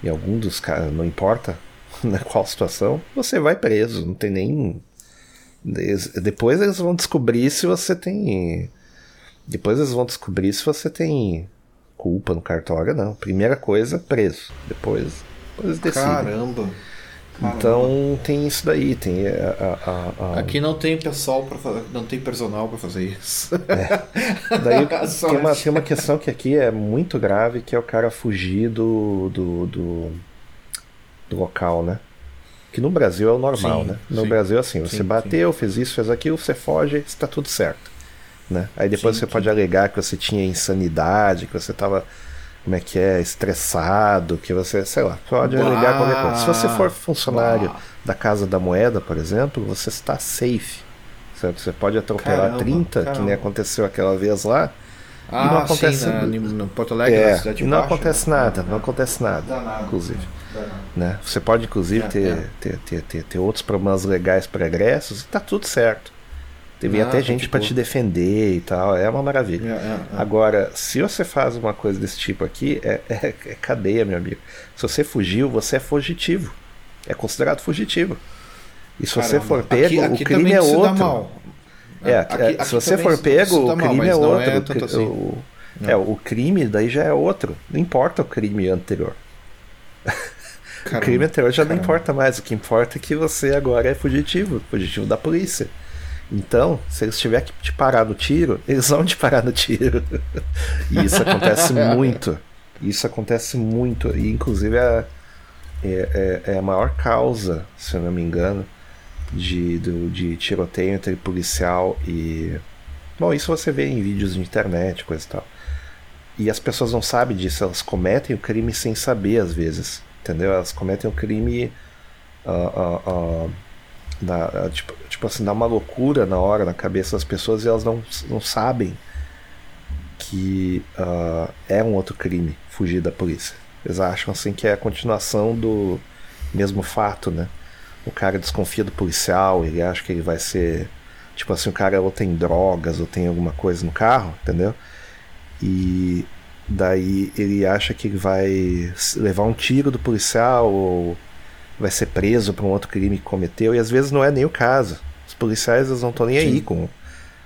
e algum dos caras, não importa na qual situação, você vai preso, não tem nem. Depois eles vão descobrir se você tem. Depois eles vão descobrir se você tem culpa no cartório, não. Primeira coisa, preso. Depois, depois decidem. Caramba. Então tem isso daí, tem a, a, a... Aqui não tem pessoal para não tem personal para fazer isso. É. Daí tem uma, tem uma questão que aqui é muito grave, que é o cara fugir do, do, do, do local, né? Que no Brasil é o normal, sim, né? No sim, Brasil, assim, você sim, bateu, fez isso, fez aquilo, você foge, está tudo certo. Né? Aí depois você pode alegar que você tinha insanidade, que você estava como é que é, estressado, que você, sei lá, pode Uau. alegar qualquer coisa. Se você for funcionário da Casa da Moeda, por exemplo, você está safe. Certo? Você pode atropelar caramba, 30, caramba. que nem aconteceu aquela vez lá. Ah, não acontece sim, na, no Porto Alegre, é, na de Não baixo, acontece né? nada, não acontece nada, nada inclusive. Né? Você pode, inclusive, é, ter, é. Ter, ter, ter, ter, outros problemas legais pregressos e tá tudo certo. Teve ah, até gente tipo... para te defender e tal, é uma maravilha. É, é, é. Agora, se você faz uma coisa desse tipo aqui, é, é, é, cadeia, meu amigo. Se você fugiu, você é fugitivo. É considerado fugitivo. E se Caramba. você for pego, aqui, aqui o crime é outro. É, aqui, aqui se você for pego, o crime é outro. Assim. O, é, o crime daí já é outro. Não importa o crime anterior. Caramba, o crime anterior já caramba. não importa mais. O que importa é que você agora é fugitivo fugitivo da polícia. Então, se eles tiverem que te parar no tiro, eles vão te parar no tiro. e isso acontece muito. Isso acontece muito. E inclusive é, é, é, a maior causa, se eu não me engano, de, do, de tiroteio entre policial e. Bom, isso você vê em vídeos de internet, coisa e tal. E as pessoas não sabem disso, elas cometem o crime sem saber, às vezes. Entendeu? Elas cometem o crime. Uh, uh, uh, Dá, tipo, tipo assim, dá uma loucura na hora, na cabeça das pessoas e elas não, não sabem que uh, é um outro crime fugir da polícia. Eles acham assim que é a continuação do mesmo fato, né? O cara desconfia do policial, ele acha que ele vai ser. Tipo assim, o cara ou tem drogas ou tem alguma coisa no carro, entendeu? E daí ele acha que ele vai levar um tiro do policial ou vai ser preso por um outro crime que cometeu, e às vezes não é nem o caso. Os policiais eles não estão nem Sim. aí com o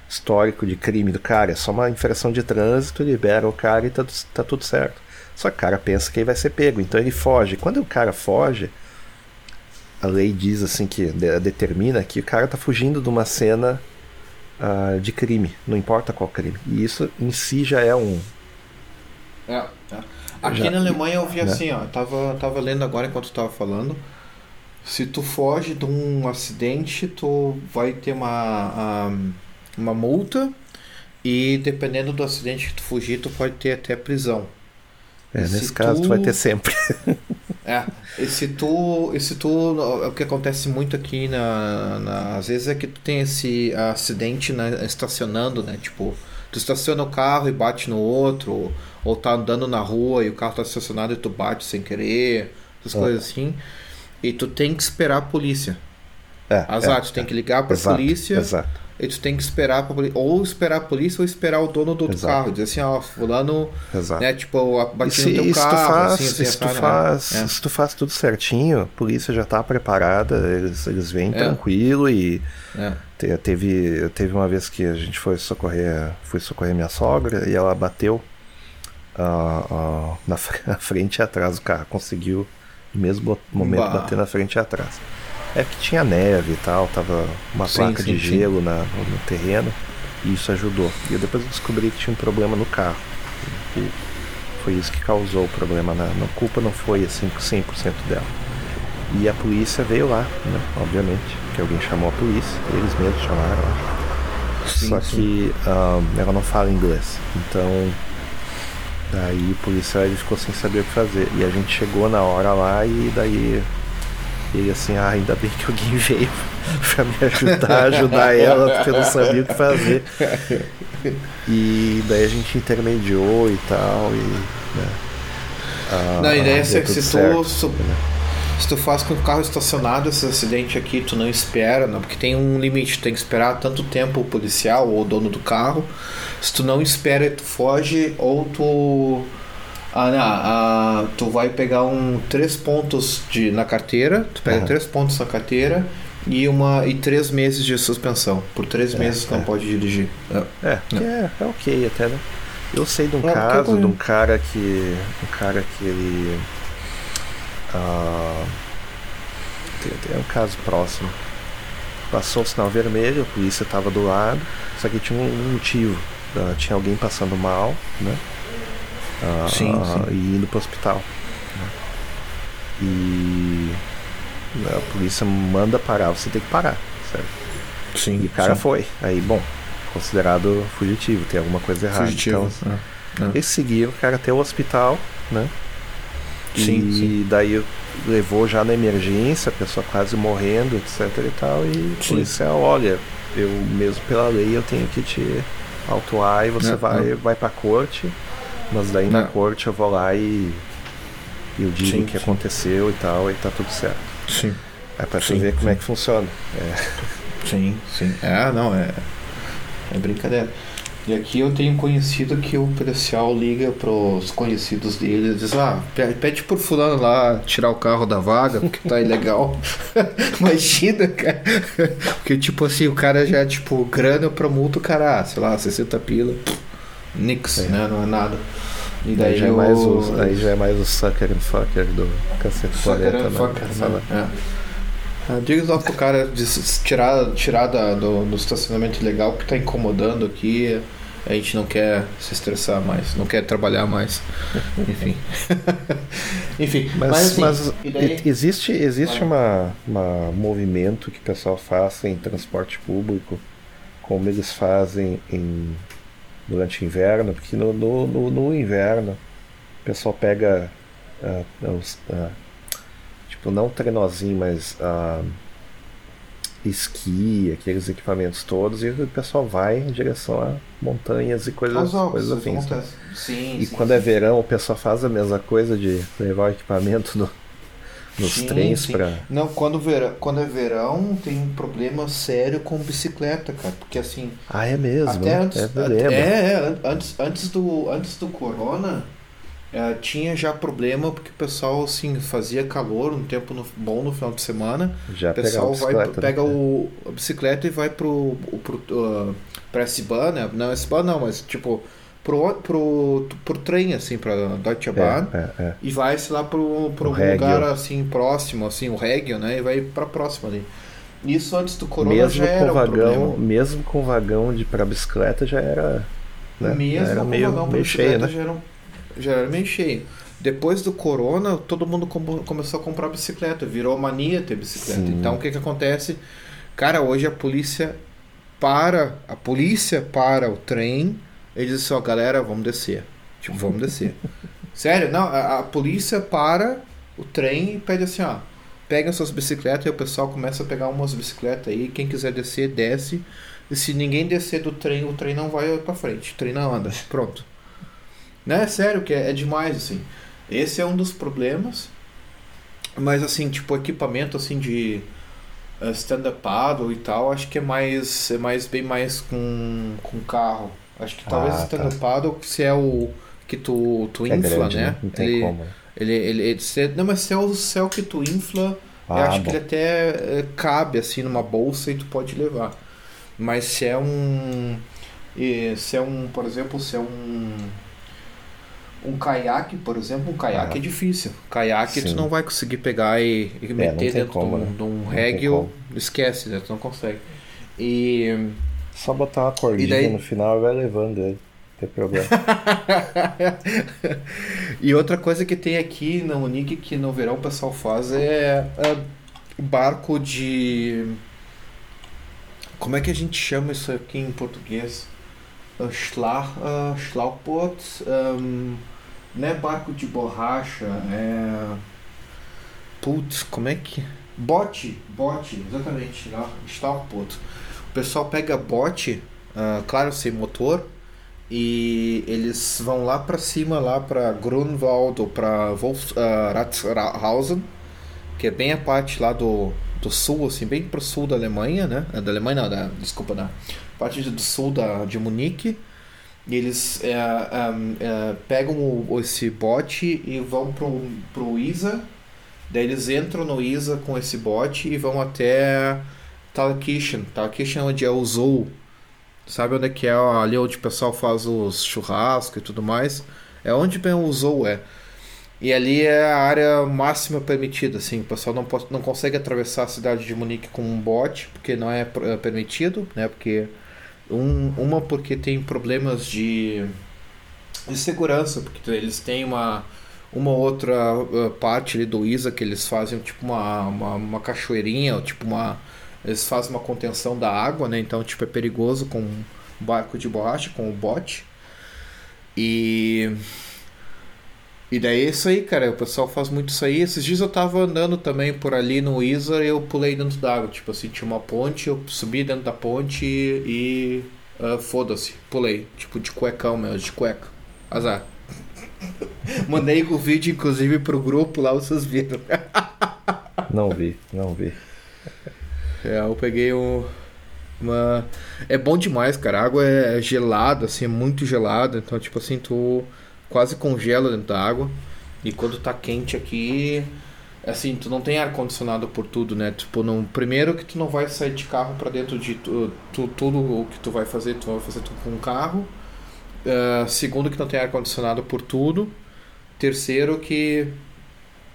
histórico de crime do cara, é só uma infração de trânsito, libera o cara e tá, tá tudo certo. Só que o cara pensa que ele vai ser pego, então ele foge. Quando o cara foge, a lei diz assim que determina que o cara tá fugindo de uma cena uh, de crime, não importa qual crime. E isso em si já é um. É, é. Aqui já, na Alemanha eu vi né? assim, ó, tava, tava lendo agora enquanto tava falando se tu foge de um acidente, tu vai ter uma, uma multa e dependendo do acidente que tu fugir, tu pode ter até prisão. É, nesse caso tu... tu vai ter sempre. é, e se tu, e se tu, o que acontece muito aqui na, na, às vezes é que tu tem esse acidente né, estacionando, né, tipo, tu estaciona o carro e bate no outro, ou, ou tá andando na rua e o carro tá estacionado e tu bate sem querer, essas é. coisas assim. E tu tem que esperar a polícia. É, Azar, é, tu tem que ligar pra exato, polícia. Exato. E tu tem que esperar pra polícia. Ou esperar a polícia ou esperar o dono do outro exato. carro. Dizer assim, ó, fulano. Exato. Né, tipo, bati no teu carro. Tu faz, assim, se, tu né? faz, é. se tu faz tudo certinho, a polícia já tá preparada, eles, eles vêm é. tranquilo e. É. Teve, teve uma vez que a gente foi socorrer, fui socorrer minha sogra e ela bateu uh, uh, na frente e atrás do carro. Conseguiu mesmo momento bah. bater na frente e atrás. É que tinha neve e tal, tava uma sim, placa sim, de gelo na, no terreno e isso ajudou. E eu depois descobri que tinha um problema no carro. E foi isso que causou o problema. Na, na culpa não foi assim 100% dela. E a polícia veio lá, né? Obviamente, que alguém chamou a polícia, eles mesmos chamaram, Sim, Só que um, ela não fala inglês. Então Daí o policial ele ficou sem saber o que fazer. E a gente chegou na hora lá e daí ele assim, ah, ainda bem que alguém veio pra me ajudar, ajudar ela, porque eu não sabia o que fazer. E daí a gente intermediou e tal. E, né, ah, não, a ideia é se, se tu, se tu faz com o carro estacionado esse acidente aqui, tu não espera, não, porque tem um limite, tu tem que esperar tanto tempo o policial ou o dono do carro se tu não espera, tu foge ou tu Ah, não, ah, tu vai pegar um três pontos de, na carteira, tu pega Aham. três pontos na carteira e uma e três meses de suspensão. Por três É, meses tu não é. pode dirigir. É. É, que é, é ok até, né? Eu sei de um É, caso de um cara que. Um cara que ele. Ah, tem, um caso próximo. Passou o sinal vermelho, a polícia estava do lado, só que tinha um motivo. ah, tinha alguém passando mal, né? Ah, Sim, sim. E indo pro hospital. né? E a polícia manda parar, você tem que parar, certo? Sim. E o cara foi. Aí, bom, considerado fugitivo, tem alguma coisa errada. Fugitivo. Então, É, é. eles seguiram o cara até o hospital, né? Sim, e sim. daí levou já na emergência, a pessoa quase morrendo, etc e tal. E Sim. polícia, olha, eu mesmo pela lei eu tenho que te autuar e você Não, vai, não. vai pra corte. Mas daí na Não. corte eu vou lá e eu digo Sim, o que sim. aconteceu e tal, e tá tudo certo. Sim. É pra Sim, ver como é que funciona. É. Sim, sim. É, não, é. É brincadeira. E aqui eu tenho conhecido que o policial liga pros conhecidos dele e diz, ah, pe- pede por fulano lá tirar o carro da vaga, porque tá ilegal. Imagina, cara. Porque tipo assim, o cara já, tipo, grana pra multa, o cara, ah, sei lá, 60 pila. Nix, É. né? Não é nada. E Daí daí já, é mais o, aí já é mais o sucker and fucker do Cacete Fucker Planeta, and né? fucker, né? É. Ah, Diga lá pro cara de tirar, tirar da, do, do estacionamento ilegal que tá incomodando aqui. A gente não quer se estressar mais, não quer trabalhar mais. Enfim. Enfim, mas, Mas, assim, mas daí- existe, existe uma, uma movimento que o pessoal faz em transporte público, como eles fazem em, durante o inverno, porque no, no, no, no inverno o pessoal pega ah, os, ah, tipo não trenozinho, mas ah, esqui, aqueles equipamentos todos, e o pessoal vai em direção a montanhas e coisas, ovos, coisas afins. né? acontece. Sim, E sim, quando sim. é verão, o pessoal faz a mesma coisa de levar o equipamento no- nos Sim, trens sim. pra. Não, quando, verão, quando é verão, tem um problema sério com bicicleta, cara. Porque assim, Ah, é mesmo? Até antes, é, eu é, é, an- antes, antes, do, antes do corona, eh, tinha já problema porque o pessoal assim, fazia calor, um tempo no- bom no final de semana. Já O pessoal vai, bicicleta. pega né? o, a bicicleta e vai pro, pro, uh, pra S-Bahn, né? Não, S-Bahn não, mas tipo, pro, pro, pro trem, assim, pra Deutsche Bahn. É, é, é. E vai, sei lá, pro, pro um lugar assim, próximo, assim, o Regio, né? E vai pra próximo ali. Isso antes do corona Mesmo já era com um vagão, problema. mesmo com vagão de para bicicleta já era, né? Mesmo já era com meio, vagão cheio, bicicleta né? já, era, um- já era meio cheio. Depois do corona, todo mundo com- começou a comprar bicicleta, virou mania ter bicicleta. Sim. Então o que que acontece? Cara, hoje a polícia para, a polícia para o trem, eles dizem assim, ó, galera, vamos descer. Tipo, vamos descer. Sério, não, a, a polícia para o trem e pede assim, ó, peguem suas bicicletas e o pessoal começa a pegar umas bicicletas aí, quem quiser descer, desce. E se ninguém descer do trem, o trem não vai pra frente, o trem não anda. Pronto. Né? Sério, que é, é demais, assim. Esse é um dos problemas. Mas, assim, tipo, equipamento, assim, de eh, stand-up paddle e tal, acho que é mais, é mais bem mais com, com carro. Acho que talvez Ah, stand-up tá. paddle, se é o que tu, tu É infla, grande, né? Não tem ele, como. né? ele, ele, ele- se- não, mas se é o céu que tu infla, eu Ah, acho bom. que ele até eh, cabe assim numa bolsa e tu pode levar. Mas se é um. eh, Se é um, por exemplo, se é um. Um caiaque, por exemplo, um caiaque Ah. é difícil. Caiaque tu Sim. não vai conseguir pegar e, e não meter dentro como, de um, né? de um como. esquece, né? Tu não consegue. E. Só botar uma cordinha daí- no final e vai levando ele. Não tem problema. e outra coisa que tem aqui na Unique que no verão o pessoal faz é, é barco de. Como é que a gente chama isso aqui em português? Uh, Schla, uh, Schlauchboot. um, não é barco de borracha, é. Putz, como é que. Bote, bote, exatamente, lá, Schlauchboot. O pessoal pega bote, ah, claro, sem motor, e eles vão lá pra cima, lá pra Grunwald ou pra Wolf, ah, Ratshausen, que é bem a parte lá do, do sul, assim, bem pro sul da Alemanha, né? Ah, Da Alemanha não, da, desculpa, da parte do sul da, de Munique. E eles é, é, pegam o, esse bote e vão pro, pro Isa. Daí eles entram no Isa com esse bote e vão até Talakishan. Talakishan é onde é o Zou. Sabe onde é que é ali onde o pessoal faz os churrascos e tudo mais? É onde bem o Zou é. E ali é a área máxima permitida, assim. O pessoal não, pode, não consegue atravessar a cidade de Munique com um bote, porque não é, é permitido, né? Porque um, uma porque tem problemas de, de segurança, porque eles têm uma, uma outra uh, parte ali do ISA que eles fazem tipo uma, uma, uma cachoeirinha, tipo uma. Eles fazem uma contenção da água, né? Então, tipo, é perigoso com um barco de borracha, com o bote. E. E daí é isso aí, cara. O pessoal faz muito isso aí. Esses dias eu tava andando também por ali no Isa e eu pulei dentro d'água. Tipo assim, tinha uma ponte, eu subi dentro da ponte e. Uh, Foda-se, pulei. Tipo, de cuecão mesmo, de cueca. Azar. Mandei o vídeo, inclusive, pro grupo lá, vocês viram. não vi, não vi. É, eu peguei um. Uma... É bom demais, cara. A água é gelada, assim, é muito gelada. Então, tipo assim, tu quase congela dentro da água. E quando tá quente aqui, assim, tu não tem ar condicionado por tudo, né? Tipo, no primeiro que tu não vai sair de carro para dentro de tu, tu, tudo o que tu vai fazer, tu vai fazer tudo com o carro. Uh, segundo que não tem ar condicionado por tudo. Terceiro que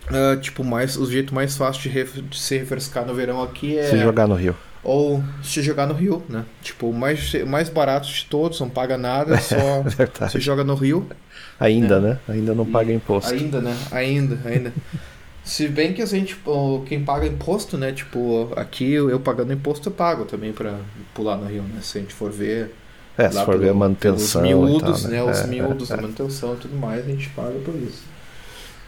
uh, tipo mais o jeito mais fácil de, ref, de se refrescar no verão aqui é se jogar no rio ou se jogar no rio, né? Tipo, o mais, mais barato de todos, não paga nada, só é se joga no rio. Ainda, né? né? Ainda não paga imposto. Ainda, né? Ainda, ainda. se bem que a gente, quem paga imposto, né? Tipo, aqui eu pagando imposto eu pago também pra pular no rio, né? Se a gente for ver. É, se for pelo, ver a manutenção. Os miúdos, tal, né? né? Os é, miúdos, é, a manutenção e tudo mais, a gente paga por isso.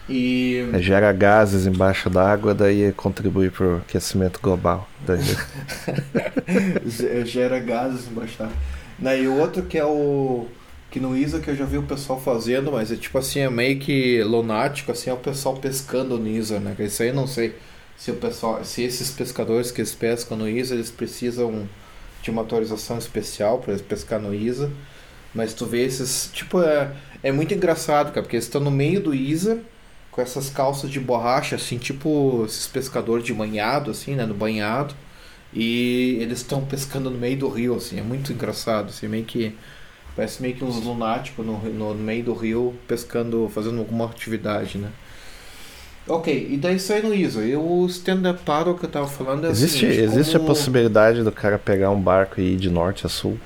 E... É, gera gases embaixo d'água, daí contribui para o aquecimento global. Daí... gera gases embaixo d'água. Né, e o outro que é o. Que no ISA que eu já vi o pessoal fazendo, mas é tipo assim, é meio que lunático, assim, é o pessoal pescando no ISA, né? Isso aí eu não sei se o pessoal. Se esses pescadores que eles pescam no ISA, eles precisam de uma autorização especial para eles pescar no ISA. Mas tu vê esses. Tipo, é, é muito engraçado, cara, porque eles estão no meio do ISA com essas calças de borracha, assim, tipo esses pescadores de banhado, assim, né, no banhado. E eles estão pescando no meio do rio, assim, é muito engraçado, assim, meio que parece meio que uns lunáticos no, no, meio do rio pescando, fazendo alguma atividade, né? Ok, e daí sai no ISO. E o stand-up paddle que eu tava falando é Existe, seguinte, existe como... a possibilidade do cara pegar um barco e ir de norte a sul?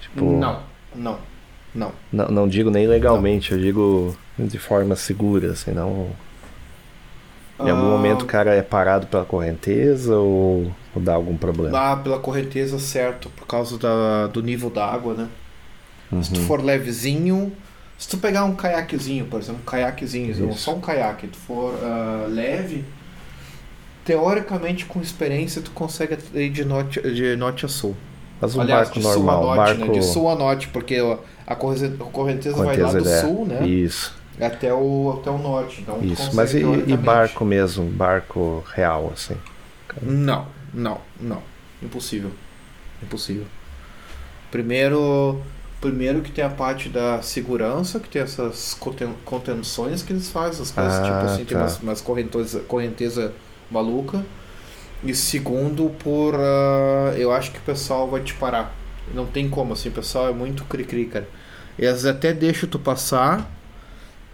Tipo... Não, não, não. Não, não digo nem legalmente, não. eu digo de forma segura, assim, não. Em algum ah, momento o cara é parado pela correnteza ou, ou dá algum problema? Ah, pela correnteza, certo, por causa da, do nível da água, né? Uhum. Se tu uhum. for levezinho, se tu pegar um caiaquezinho, por exemplo, um caiaquezinho, só um caiaque, tu for uh, leve, teoricamente com experiência tu consegue ir de norte, de norte a sul. Mas um Aliás, barco de normal, sul a norte, barco... né? De sul a norte, porque a correnteza, a correnteza vai lá do é. sul, né? Isso. Até o, até o norte. Então Isso, mas e, e, barco mesmo? Barco real, assim? Não, não, não. Impossível. Impossível. Primeiro, primeiro que tem a parte da segurança, que tem essas contenções que eles fazem, as coisas, ah, tipo assim, tá. tem umas, umas correnteza, correnteza maluca. E segundo, por. Uh, eu acho que o pessoal vai te parar. Não tem como, assim, o pessoal é muito cri-cri, cara. Eles até deixam tu passar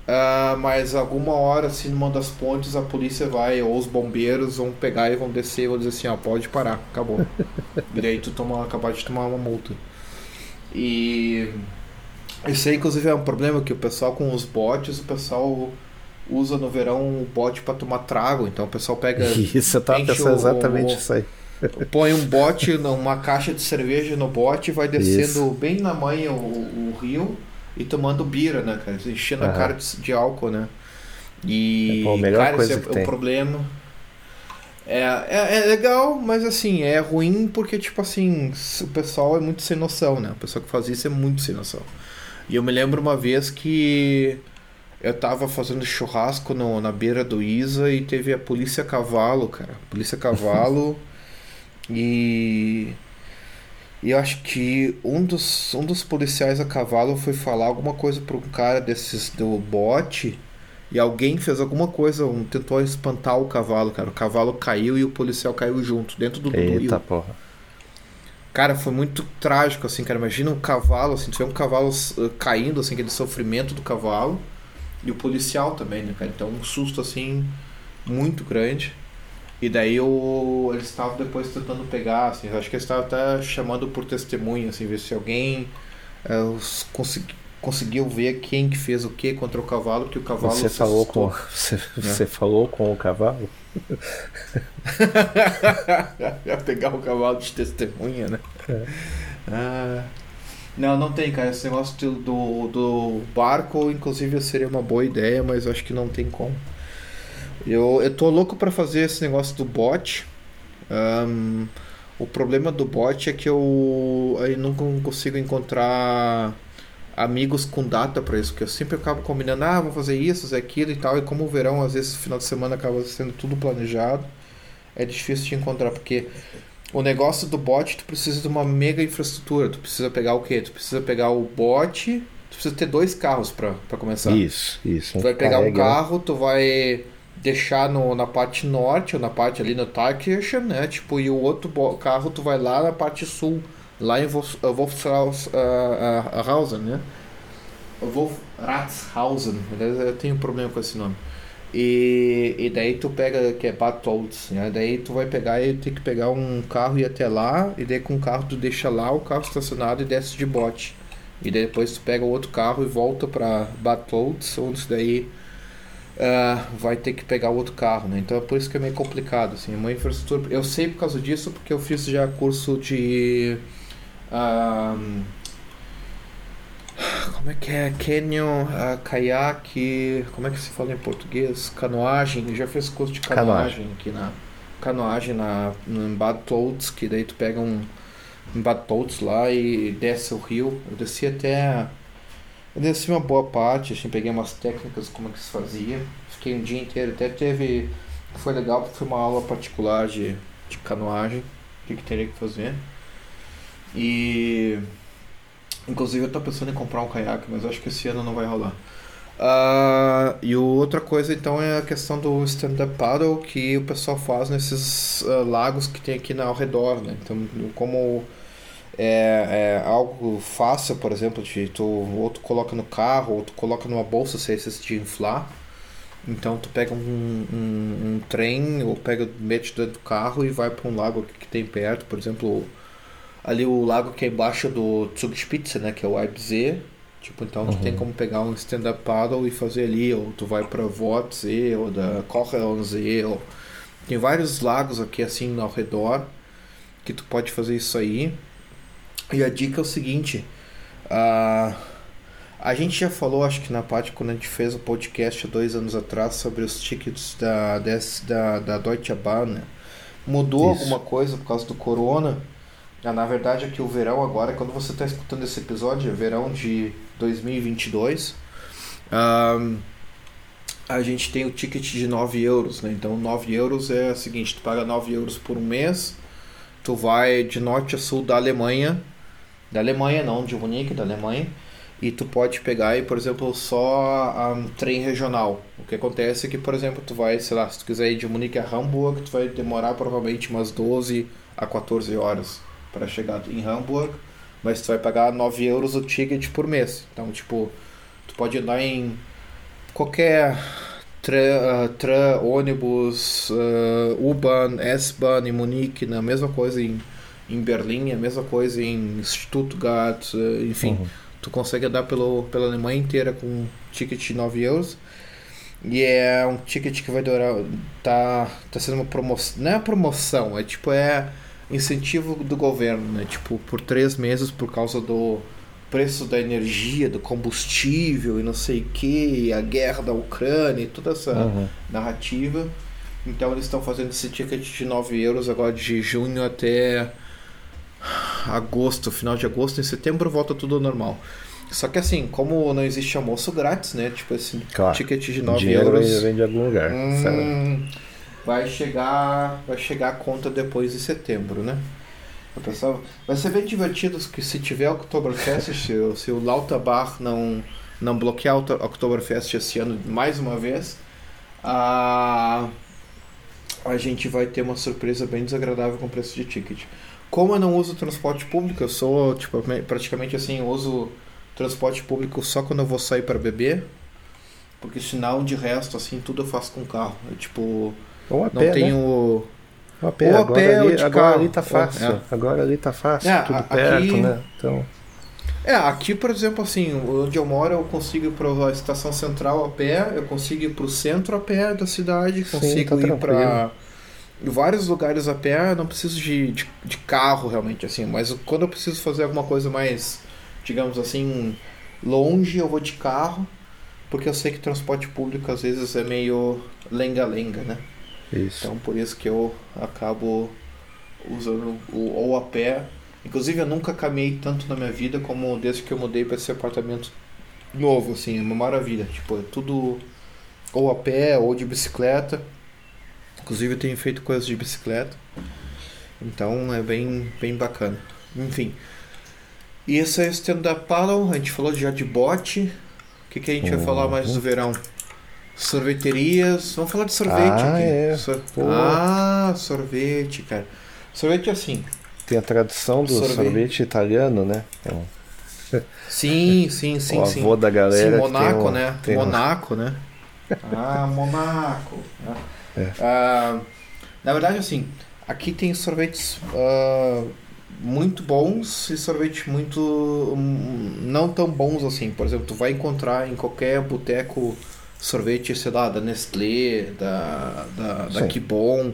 Uh, mas alguma hora, assim, numa das pontes, a polícia vai, ou os bombeiros vão pegar e vão descer e vão dizer assim, ó, pode parar, acabou. e daí tu toma, acabar de tomar uma multa. E isso aí, inclusive, é um problema que o pessoal com os botes, o pessoal usa no verão o bote para tomar trago. Então o pessoal pega. Isso, eu tava pensando exatamente o, isso aí. Põe um bote, uma caixa de cerveja no bote, vai descendo isso. bem na manhã o, o rio e tomando bira, né, cara? Enchendo uhum. a cara de, de, álcool, né? E, é, pô, a melhor cara, coisa esse é, o problema. É, é, é, legal, mas assim, é ruim porque, tipo assim, o pessoal é muito sem noção, né? O pessoal que faz isso é muito sem noção. E eu me lembro uma vez que eu tava fazendo churrasco no, na beira do Isa e teve a polícia cavalo, cara. Polícia cavalo e E eu acho que um dos, um dos policiais a cavalo foi falar alguma coisa para um cara desses do bote. E alguém fez alguma coisa, um, tentou espantar o cavalo, cara. O cavalo caiu e o policial caiu junto, dentro do, Eita, do porra. Cara, foi muito trágico, assim, cara. Imagina um cavalo, assim, tu vê um cavalo uh, caindo, assim, aquele sofrimento do cavalo. E o policial também, né, cara? Então, um susto, assim, muito grande. E daí o, eles estavam depois tentando pegar, assim, acho que eles estavam até chamando por testemunha, assim, ver se alguém consegui, conseguiu ver quem que fez o que contra o cavalo, porque o cavalo Você se falou assustou. com você, você falou com o cavalo? Ia pegar o cavalo de testemunha, né? É. Ah, não, não tem, cara. Esse negócio do, do, barco, inclusive, seria uma boa ideia, mas acho que não tem como. Eu, eu tô louco pra fazer esse negócio do bot. Ahn, o problema do bot é que eu, eu nunca consigo encontrar amigos com data pra isso, porque eu sempre acabo combinando, ah, vou fazer isso, fazer aquilo e tal, e como o verão, às vezes, final de semana acaba sendo tudo planejado, é difícil de encontrar, porque o negócio do bot, tu precisa de uma mega infraestrutura, tu precisa pegar o quê? Tu precisa pegar o bot, tu precisa ter dois carros pra começar. Isso, isso. Tu vai pegar um né? carro, tu vai deixar no, na parte norte, ou na parte ali no Tarkirchen, né? Tipo, e o outro carro tu vai lá na parte sul, lá em Wolf- uh, Wolfratshausen, né? Wolfratshausen, eu tenho problema com esse nome. E, e daí tu pega, que é Bad Tolz, né? Daí tu vai pegar e tem que pegar um carro e ir até lá, e daí com o carro tu deixa lá o carro estacionado e desce de bote. E daí depois tu pega o outro carro e volta pra Bad Tolz, onde daí ah, vai ter que pegar outro carro, né? Então é por isso que é meio complicado, assim, é uma infraestrutura. Eu sei por causa disso porque eu fiz já curso de ah, como é que é? Canyon, ah, caiaque, como é que se fala em português? Canoagem, eu já fiz curso de canoagem, aqui na canoagem na Tolz, que daí tu pega um em lá e desce o rio. Eu desci até eu desci uma boa parte, assim, peguei umas técnicas como é que se fazia. Fiquei um dia inteiro, até teve. Foi legal porque foi uma aula particular de, de canoagem, o que, que teria que fazer. E. Inclusive eu tô pensando em comprar um caiaque, mas acho que esse ano não vai rolar. Ah, e outra coisa então é a questão do stand-up paddle que o pessoal faz nesses ah, lagos que tem aqui na- ao redor, né? Então, como é, é algo fácil, por exemplo, de tu ou tu coloca no carro, ou tu coloca numa bolsa se é de inflar. Então tu pega um, um, um trem ou pega, mete dentro do carro e vai para um lago que tem perto, por exemplo, ali o lago que é embaixo do Zugspitze, né, que é o Eibsee. Tipo, então tu tem como pegar um stand-up paddle e fazer ali, ou tu vai para Wortsee, ou da Kocheronsee, ou tem vários lagos aqui assim ao redor que tu pode fazer isso aí. E a dica é o seguinte, a a gente já falou, acho que na parte quando a gente fez o podcast há dois anos atrás sobre os tickets da, da, da Deutsche Bahn, né? Mudou Isso. alguma coisa por causa do corona? Ah, na verdade é que o verão agora, quando você está escutando esse episódio, é verão de 2022, ahn, a gente tem o ticket de 9 euros, né? Então 9 euros é o seguinte, tu paga 9 euros por um mês, tu vai de norte a sul da Alemanha, da Alemanha não, de Munique, da Alemanha, e tu pode pegar aí, por exemplo, só um trem regional. O que acontece é que, por exemplo, tu vai, sei lá, se tu quiser ir de Munique a Hamburg, tu vai demorar provavelmente umas 12 a 14 horas para chegar em Hamburg, mas tu vai pagar 9 euros o ticket por mês. Então, tipo, tu pode andar em qualquer tra, ah, tra ônibus, ah, U-Bahn, S-Bahn em Munique, né? a mesma coisa em, em Berlim, a mesma coisa em Stuttgart, ah, enfim. Uhum. Tu consegue andar pelo, pela Alemanha inteira com um ticket de 9 euros. E é um ticket que vai durar. Tá, tá sendo uma promoção. Não é promoção, é tipo, é incentivo do governo, né? Tipo, por três meses por causa do preço da energia, do combustível e não sei o que, a guerra da Ucrânia e toda essa Uhum. narrativa. Então eles estão fazendo esse ticket de 9 euros agora de junho até agosto, final de agosto, em setembro volta tudo ao normal. Só que assim, como não existe almoço grátis, né? Tipo esse Claro. ticket de O 9 dinheiro euros. vem, de algum lugar. Hum, vai chegar, vai chegar a conta depois de setembro, né? O pessoal vai ser bem divertido que se tiver Oktoberfest, se, o- se o Lauterbach não não bloquear o Oktoberfest esse ano mais uma vez, a a gente vai ter uma surpresa bem desagradável com o preço de ticket. Como eu não uso transporte público, eu sou tipo praticamente assim, uso transporte público só quando eu vou sair para beber, porque senão de resto assim tudo eu faço com carro. Eu, tipo Ou a não pé, né? tenho Ou a pé, ou agora, pé ou ali, de agora carro. ali tá Ou- fácil. é. Agora ali tá fácil, É, tudo perto, aqui- né? Então, É, aqui, por exemplo, assim, onde eu moro, eu consigo ir para a estação central a pé, eu consigo ir para o centro a pé da cidade, Sim, consigo tá ir para vários lugares a pé, não preciso de, de, de carro realmente, assim, mas quando eu preciso fazer alguma coisa mais, digamos assim, longe, eu vou de carro, porque eu sei que transporte público às vezes é meio lenga-lenga, né? isso. Então por isso que eu acabo usando o ou a pé. Inclusive eu nunca caminhei tanto na minha vida como desde que eu mudei para esse apartamento novo, assim, é uma maravilha. Tipo, é tudo ou a pé ou de bicicleta. Inclusive eu tenho feito coisas de bicicleta. Então é bem, bem bacana. Enfim. E esse é o stand-up paddle, a gente falou já de bote. O que, que a gente vai falar mais do verão? Sorveterias. Vamos falar de sorvete Ah, aqui. é. Sor-. Ah, sorvete, cara. Sorvete é assim. Tem a tradição do Sorvete. sorvete, italiano, né? Então, Sim, sim, sim, o sim. avô da galera. Sim, Monaco, um- né? tem um- Monaco, né? Ah, Monaco. né? É. Ah, na verdade, assim, aqui tem sorvetes ah, muito bons e sorvetes muito hum, não tão bons assim. Por exemplo, tu vai encontrar em qualquer boteco sorvete, sei lá, da Nestlé, da, da, da. Kibon.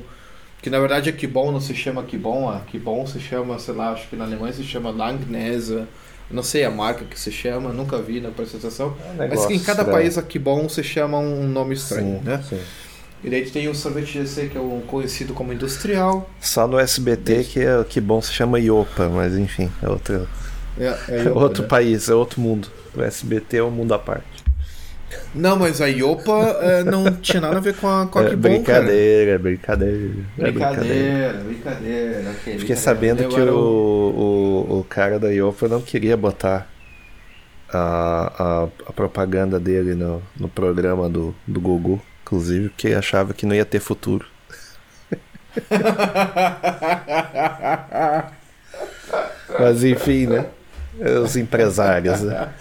Que na verdade a Kibon não se chama Kibon, a Kibon se chama, sei lá, acho que na Alemanha se chama Langnese. Não sei a marca que se chama, nunca vi na apresentação. É um Mas que em cada país a Kibon se chama um nome estranho, Sim, né? sim. E daí tem o sorvete GC, que é o conhecido como industrial. Só no SBT que, é, que bom se chama Iopa, mas enfim, é outro, É, é é Iopa, outro né? país, é outro mundo. O SBT é um mundo à parte. Não, mas a Iopa é, não tinha nada a ver com a, com a É Kibon, cara. brincadeira, brincadeira, é Brincadeira, brincadeira. ok, Fiquei brincadeira. sabendo Eu que o, o, o cara da Iopa não queria botar a, a, a propaganda dele no, no programa do, do Gugu, inclusive, porque achava que não ia ter futuro. Mas enfim, né? Os empresários, né?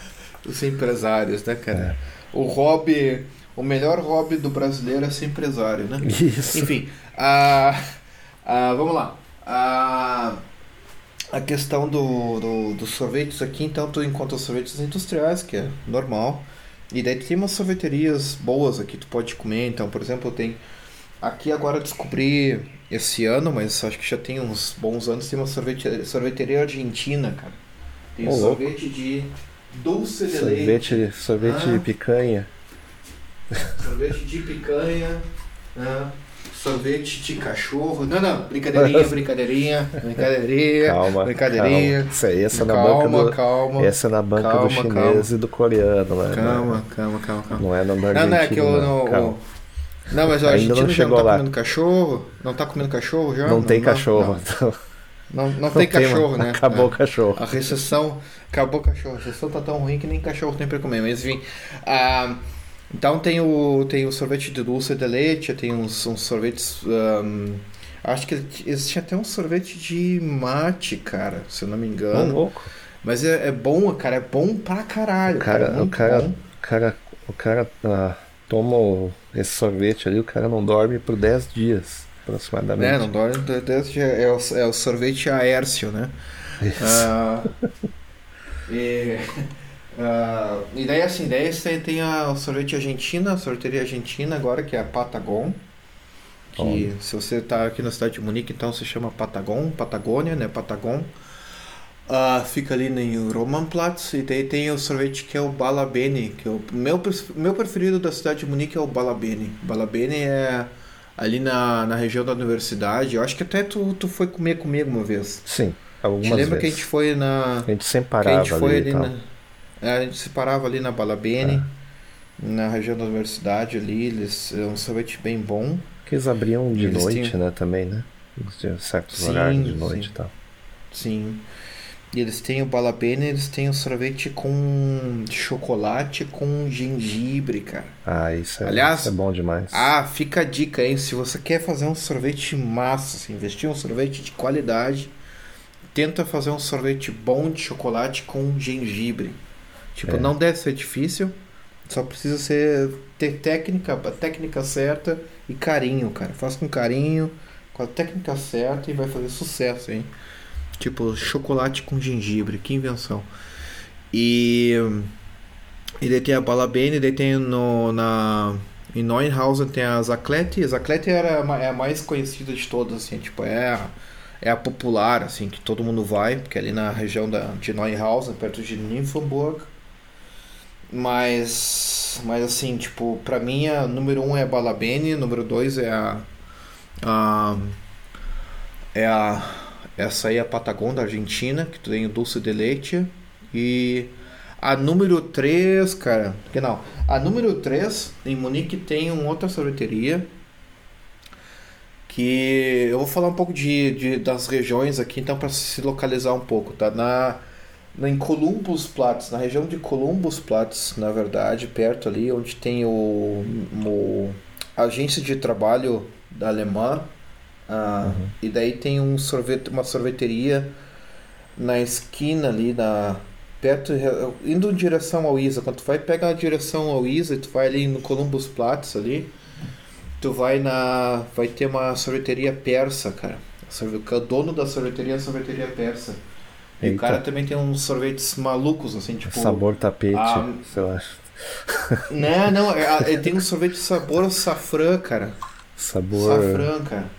Os empresários, né, É. cara? O hobby, o melhor hobby do brasileiro é ser empresário, né? Isso. Enfim, a, a- vamos lá. A, a questão do, do, dos sorvetes aqui, então tu encontra os sorvetes industriais, que é normal. E daí tu tem umas sorveterias boas aqui, tu pode comer. Então, por exemplo, tem. Aqui agora descobri esse ano, mas acho que já tem uns bons anos, tem uma sorvete, sorveteria argentina, cara. Tem um louco. sorvete de dulce de leite. Sorvete, sorvete Ah. de picanha. Sorvete de picanha, né? Sorvete de cachorro. Não, não, brincadeirinha, brincadeirinha, brincadeirinha, Calma, brincadeirinha. calma. Isso aí, essa é na calma, banca do, calma, essa é na banca calma, do chinês calma. e do coreano, né? calma, calma, calma, calma. Não é no Não, não, é que eu argentino, não. calma. Não, mas o Ainda argentino não já não tá lá. comendo cachorro? Não tá comendo cachorro já? Não, tem cachorro. Não, Não, não, não tem cachorro, né? Acabou É. o cachorro. A recessão. Acabou o cachorro. A recessão tá tão ruim que nem cachorro tem pra comer. Mas enfim. ah, então tem o, tem o sorvete de dulce de leite, tem uns, uns sorvetes. ahm, acho que existe até um sorvete de mate, cara, se eu não me engano. louco. Mas é, é bom, cara, é bom pra caralho. O cara, cara, bom. o cara, o cara ah, toma esse sorvete ali, o cara não dorme por 10 dias, aproximadamente. É, não dorme. desde- É o, é o sorvete Aércio, né? Isso. Ah, e, ah, e daí assim, daí você tem a sorvete argentina, a sorveteria argentina agora, que é a Patagon. Que Olha. se você está aqui na cidade de Munique, então se chama Patagon, Patagônia, né? Patagon. Ah, fica ali no Romanplatz e daí tem o sorvete que é o Balabene, que é o meu, meu preferido da cidade de Munique é o Balabene. Balabene é ali na, na região da universidade. Eu acho que até tu, tu foi comer comigo uma vez. Sim, Te algumas lembra que a vezes. gente foi na. A gente sempre que a parava gente foi ali ali tal. na. É, a gente se parava ali na Balabene, na região da universidade ali. Eles, é um sorvete bem bom. Que eles abriam de Eles noite, tinham- né, também, né? Eles tinham certos Sim, horários de sim. noite e tal. Sim. E eles têm o balabene, eles têm o sorvete com chocolate com gengibre, cara. Ah, isso é, Aliás, isso é bom demais. Ah, fica a dica aí, se você quer fazer um sorvete massa, assim, investir um sorvete de qualidade, tenta fazer um sorvete bom de chocolate com gengibre. Tipo, É. não deve ser difícil, só precisa ser ter técnica, a técnica certa e carinho, cara. Faça com carinho, com a técnica certa e vai fazer sucesso, hein? Tipo, chocolate com gengibre, que invenção. E, e daí tem a Balabene, daí tem no, na, em Neuenhausen tem a Zaclete. A Zaclete era é a mais conhecida de todas, assim, tipo, é a, é a popular, assim, que todo mundo vai, porque é ali na região da, de Neuenhausen, perto de Nymphenburg. Mas, mas assim, tipo, pra mim a número um é a Balabene, número dois é a, a é a essa aí é a Patagon da Argentina, que tem o Dulce de Leite e a número 3, cara, que não, a número 3 em Munique tem uma outra sorveteria que eu vou falar um pouco de, de das regiões aqui, então para se localizar um pouco, tá? Na, em Columbus-Platz, na região de Columbus-Platz, na verdade, perto ali onde tem o, o agência de trabalho da Alemã, ah, e daí tem um sorvete, uma sorveteria na esquina ali na perto indo em direção ao Isa, quando tu vai pegar a direção ao Isa, tu vai ali no Columbus Platz ali, tu vai na vai ter uma sorveteria persa, cara. Sorve- O dono da sorveteria é a sorveteria persa. E o Eita. cara também tem uns sorvetes malucos assim, tipo Sabor tapete, ah, sei lá. Né, não, é- ele tem um sorvete sabor safrã, cara. Sabor. Safrã, cara.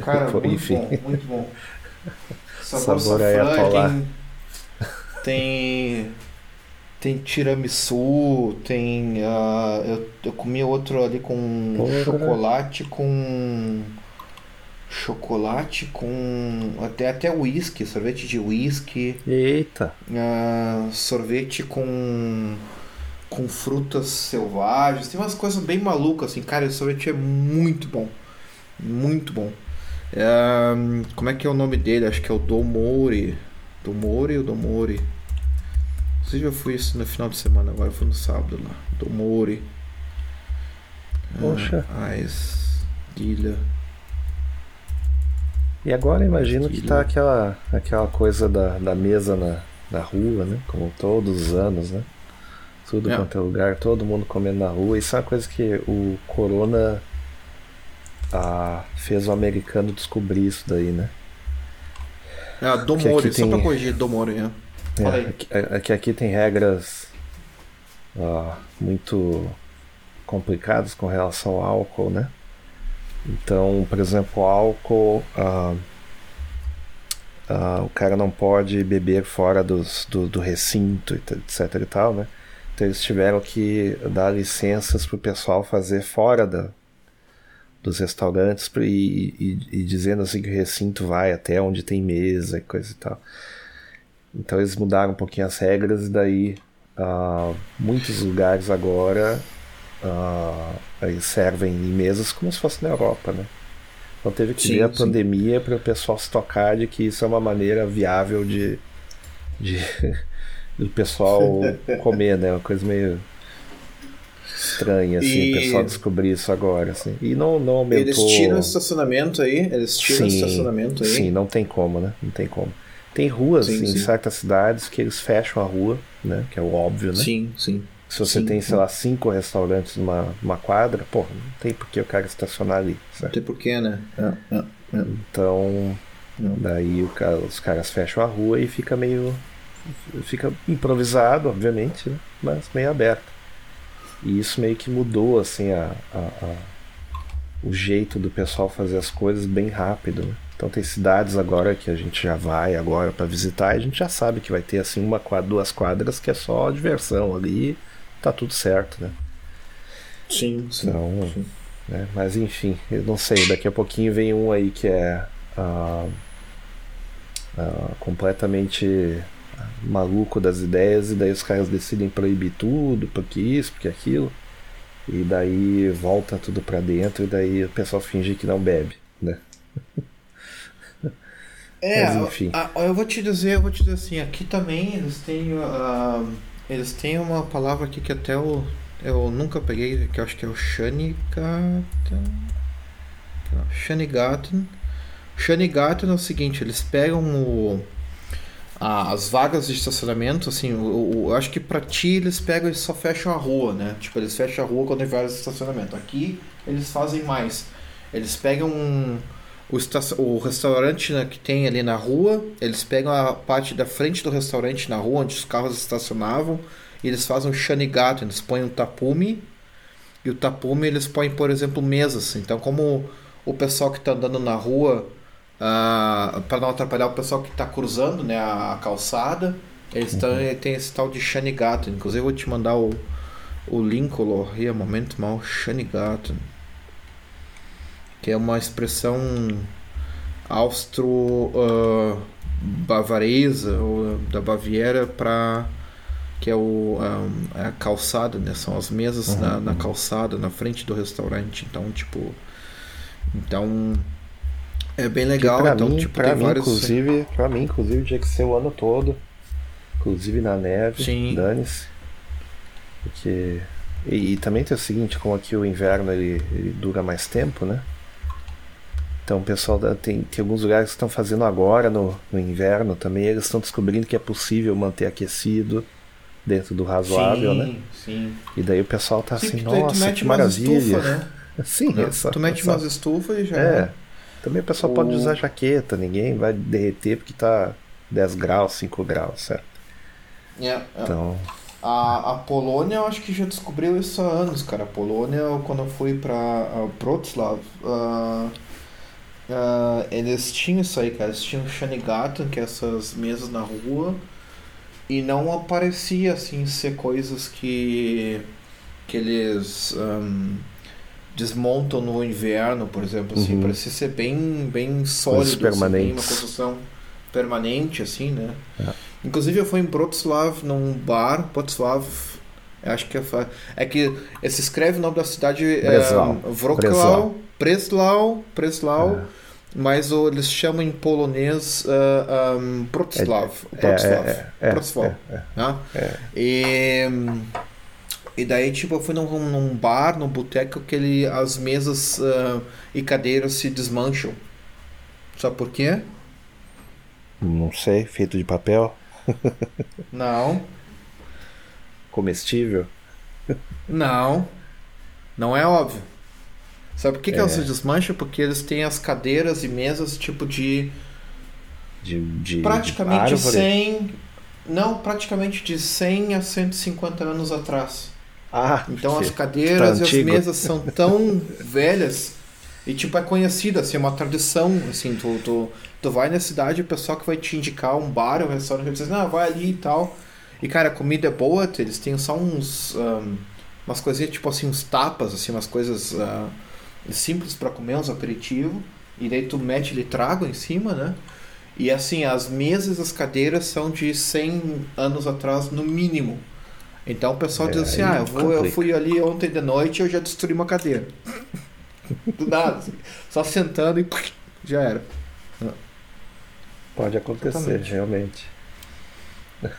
Cara, muito enfim. bom, muito bom. Sabor, Sabor safrã, Ayatollah. tem, tem tem tiramisu, tem ah, eu, eu comi outro ali com Porra. chocolate com chocolate com até até whisky, sorvete de whisky, Eita, ah, sorvete com com frutas selvagens, tem umas coisas bem malucas assim, cara, esse sorvete é muito bom. Muito bom. É, como é que é o nome dele? Acho que é o Domori. Domori ou Domori? Não sei se eu fui isso no final de semana, agora foi no sábado lá. Domori. Poxa. Ah, Ais. Guilha. E agora imagino que tá aquela, aquela coisa da, da mesa na, na rua, né? Como todos os anos, né? Tudo É. quanto é lugar, todo mundo comendo na rua. Isso é uma coisa que o Corona ah, fez o americano descobrir isso daí, né? Ah, Domori, aqui só tem- pra corrigir, Domori, é. Fala aí. É, aqui, é- aqui, aqui tem regras ah, muito complicadas com relação ao álcool, né? Então, por exemplo, álcool, ah, ah, o cara não pode beber fora dos, do, do recinto, etc e tal, né? Então eles tiveram que dar licenças para o pessoal fazer fora da, dos restaurantes e, e, e dizendo assim que o recinto vai até onde tem mesa e coisa e tal. Então eles mudaram um pouquinho as regras e daí ah, muitos lugares agora ah, eles servem em mesas como se fosse na Europa, né? Então teve que Sim, ver a sim. pandemia para o pessoal se tocar de que isso é uma maneira viável de, de do pessoal comer, né? Uma coisa meio estranha assim, E- o pessoal descobrir isso agora, assim. E não não aumentou. Eles tiram o estacionamento aí, eles tiram o estacionamento aí. Sim, não tem como, né? Não tem como. Tem ruas Sim, em sim. certas cidades que eles fecham a rua, né? Que é o óbvio, né? sim. sim. Se você sim, tem, sim. sei lá, cinco restaurantes numa, numa quadra, porra, não tem por que o cara estacionar ali, Não certo? tem porquê, né? É, é, é. Então, Não. daí cara- os caras fecham a rua e fica meio. Fica improvisado, obviamente, né? Mas meio aberto. E isso meio que mudou, assim, a, a- a- o jeito do pessoal fazer as coisas bem rápido, né? Então tem cidades agora que a gente já vai agora para visitar e a gente já sabe que vai ter assim uma quadra, duas quadras que é só diversão ali, tá tudo certo, né? Sim, sim. Então, sim. né? Mas enfim, eu não sei, daqui a pouquinho vem um aí que é ah, ah, completamente maluco das ideias e daí os caras decidem proibir tudo, porque isso, porque aquilo. E daí volta tudo pra dentro e daí o pessoal finge que não bebe, né? É, Mas, enfim. eu vou te dizer, eu vou te dizer assim, aqui também eles têm. Uh, eles têm uma palavra aqui que até eu, eu nunca peguei, que eu acho que é o Shanigaten. Shanigaten. Shanigaten é o seguinte, eles pegam o as vagas de estacionamento, assim, eu, acho que pra ti eles pegam e só fecham a rua, né? Tipo, eles fecham a rua quando tem de estacionamento. Aqui eles fazem mais. Eles pegam o, o restaurante né, que tem ali na rua, eles pegam a parte da frente do restaurante na rua, onde os carros estacionavam, e eles fazem um shanigato, eles põem um tapume, e o tapume eles põem, por exemplo, mesas. Então, como o pessoal que está andando na rua ah, para não atrapalhar o pessoal que está cruzando né, a, calçada. Eles uhum. tem esse tal de Shanigato. Inclusive, eu vou te mandar o, o link, o momento mal Shanigato. Que é uma expressão austro-bavaresa uh, ou da Baviera para que é o um, a calçada, né? São as mesas uhum. na, na calçada, na frente do restaurante. Então, tipo, então é bem legal, então, mim, tipo, pra mim, vários... inclusive, pra mim, inclusive, tinha que ser o ano todo. Inclusive na neve, dane-se. Porque. E, e, também tem o seguinte, como aqui o inverno ele, ele dura mais tempo, né? Então o pessoal da, tem, tem alguns lugares que estão fazendo agora no, no inverno também, eles estão descobrindo que é possível manter aquecido dentro do razoável, sim, né? Sim. E daí o pessoal tá sim, assim, nossa, que maravilha. Estufa, né? Sim, essa, tu mete essa... umas estufas e já. É. Também o pessoal o... pode usar jaqueta, ninguém vai derreter porque tá 10 graus, 5 graus, certo? Yeah, yeah. Então. A, a Polônia eu acho que já descobriu isso há anos, cara. A Polônia, quando eu fui pra uh, Wrocław, uh, uh, eles tinham isso aí, cara. Eles tinham Shanigaten, que é essas mesas na rua, e não aparecia assim ser coisas que, que eles. Um, desmontam no inverno, por exemplo, assim, uhum. parece ser bem, bem sólido, assim, bem uma construção permanente, assim, né? É. Inclusive eu fui em Wrocław, num bar, Wrocław, acho que é, é que se escreve o nome da cidade Breslau. é Wrocław, Breslau, Breslau, é. mas o, eles chamam em polonês uh, um, Wrocław? E e daí, tipo, eu fui num, num bar, num boteco, que ele, as mesas uh, e cadeiras se desmancham. Sabe por quê? Não sei, feito de papel? Não. Comestível? Não. Não é óbvio. Sabe por que, é. que elas se desmancham? Porque eles têm as cadeiras e mesas tipo de. De. de praticamente de 100. Não, praticamente de 100 a 150 anos atrás. Ah, então as cadeiras tá e as mesas são tão velhas e tipo é conhecida, assim, é uma tradição, assim, tu, tu, tu vai na cidade o pessoal que vai te indicar um bar, um restaurante, diz, não, vai ali e tal. E cara, a comida é boa, eles têm só uns um, umas coisinhas tipo assim, uns tapas, assim, umas coisas uh, simples para comer, uns aperitivos. E daí tu mete ele trago em cima, né? E assim, as mesas, as cadeiras são de 100 anos atrás no mínimo. Então o pessoal é, diz assim: ah, eu, vou, eu fui ali ontem de noite e eu já destruí uma cadeira. Do nada, assim. Só sentando e já era. Pode acontecer, Exatamente. realmente.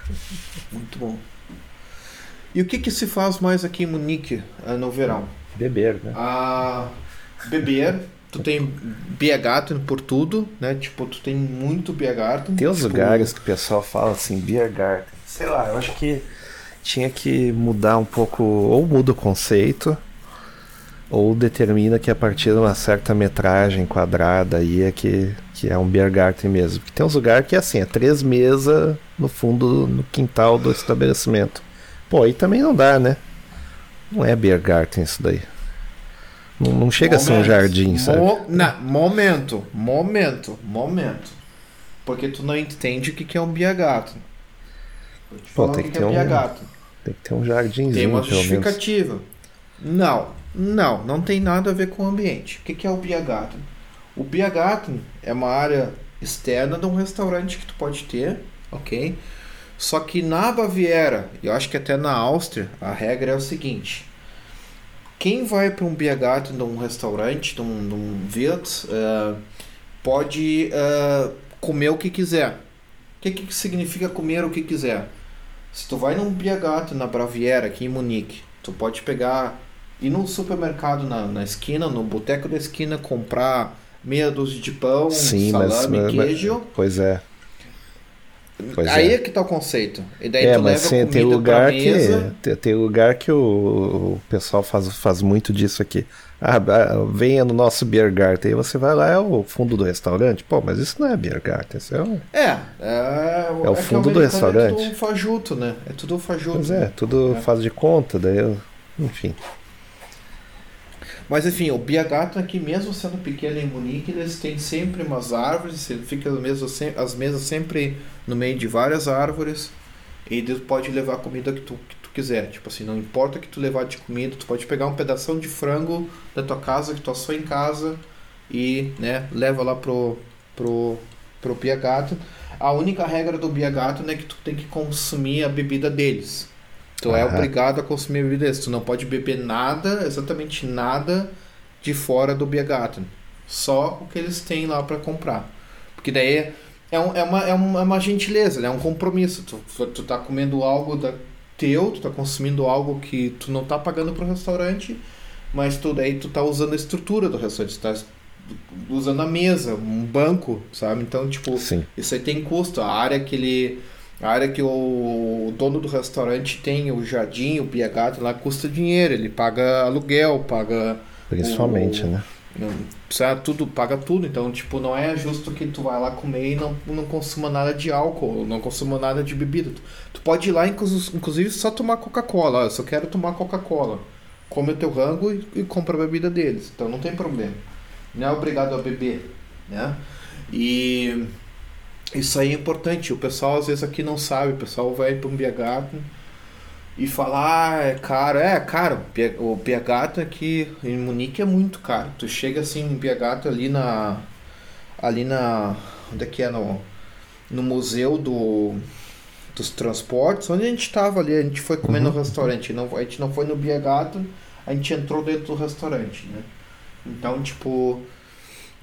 Muito bom. E o que, que se faz mais aqui em Munique eh, no verão? Beber, né? Ah, beber. Tu tem Biergarten por tudo, né? Tipo, tu tem muito Biergarten. Tem uns tipo... lugares que o pessoal fala assim, Biergarten. Sei lá, eu acho que tinha que mudar um pouco, ou muda o conceito, ou determina que a partir de uma certa metragem quadrada aí é que, que é um beer garden mesmo. Porque tem uns lugares que é assim, é três mesas no fundo, no quintal do estabelecimento. Pô, aí também não dá, né? Não é beer garden isso daí. Não, não chega momento, a ser um jardim, sabe? Mo não, momento, momento, momento. Porque tu não entende o que é um garden. Pô, tem que, que ter é um... Tem que ter um jardinzinho, Tem uma justificativa. Não, não, não tem nada a ver com o ambiente. O que é o Biergarten? O Biergarten é uma área externa de um restaurante que tu pode ter, ok? Só que na Baviera, eu acho que até na Áustria, a regra é o seguinte: quem vai para um Biergarten de um restaurante, de um, de um Wirt, uh, pode uh, comer o que quiser. O que, que significa comer o que quiser? Se tu vai num Biagato na Braviera, aqui em Munique, tu pode pegar, ir no supermercado na, na esquina, no boteco da esquina, comprar meia dúzia de pão, Sim, salame, mas, queijo. Pois é. Pois Aí é. é que tá o conceito. E daí É, tu mas leva comida tem lugar que tem, tem lugar que o, o pessoal faz, faz muito disso aqui. Ah, ah, venha no nosso beer garden. Aí você vai lá, é o fundo do restaurante. Pô, mas isso não é beer garden, isso é um... É, é, É o que fundo do restaurante. É tudo fajuto, né? É tudo fajuto. Pois é, né? tudo É. faz de conta, daí eu... Enfim. Mas enfim, o Biagato aqui, mesmo sendo pequeno em Munique, eles têm sempre umas árvores, fica mesmo, sem- as mesas sempre no meio de várias árvores, e tu pode levar a comida que tu, que tu quiser. Tipo assim, não importa o que tu levar de comida, tu pode pegar um pedação de frango da tua casa, que tu assou em casa, e né, leva lá pro, pro, pro Biagato. A única regra do Biagato né, é que tu tem que consumir a bebida deles. Tu é obrigado a consumir a bebida deles. Tu não pode beber nada, exatamente nada, de fora do Biergarten. Só o que eles têm lá para comprar. Porque daí é, um- é, uma, é, uma, é uma gentileza, né? é um compromisso. Tu, tu tá comendo algo da teu, tu tá consumindo algo que tu não tá pagando pro restaurante, mas tu daí tu tá usando a estrutura do restaurante, tu tá usando a mesa, um banco, sabe? Então, tipo, Sim. isso aí tem custo. A área que ele. A área que o dono do restaurante tem, o jardim, o Biagato lá, custa dinheiro. Ele paga aluguel, paga. Principalmente, o- né? Sabe, tudo, paga tudo. Então, tipo, não é justo que tu vai lá comer e não, não consuma nada de álcool, não consuma nada de bebida. Tu, tu pode ir lá, inclus- inclusive, só tomar Coca-Cola. Eu só quero tomar Coca-Cola. Come o teu rango e, e compra a bebida deles. Então não tem problema. Não é obrigado a beber, né? E isso aí é importante. O pessoal às vezes aqui não sabe. O pessoal vai para um Biergarten e fala, ah, é caro. É caro. O Biergarten aqui em Munique é muito caro. Tu chega assim em Biergarten ali na... Ali na... Onde é que é? No, no museu do... Dos transportes, onde a gente estava ali, a gente foi comer no restaurante, não, a gente não foi no Biergarten, a gente entrou dentro do restaurante, né? Então, tipo,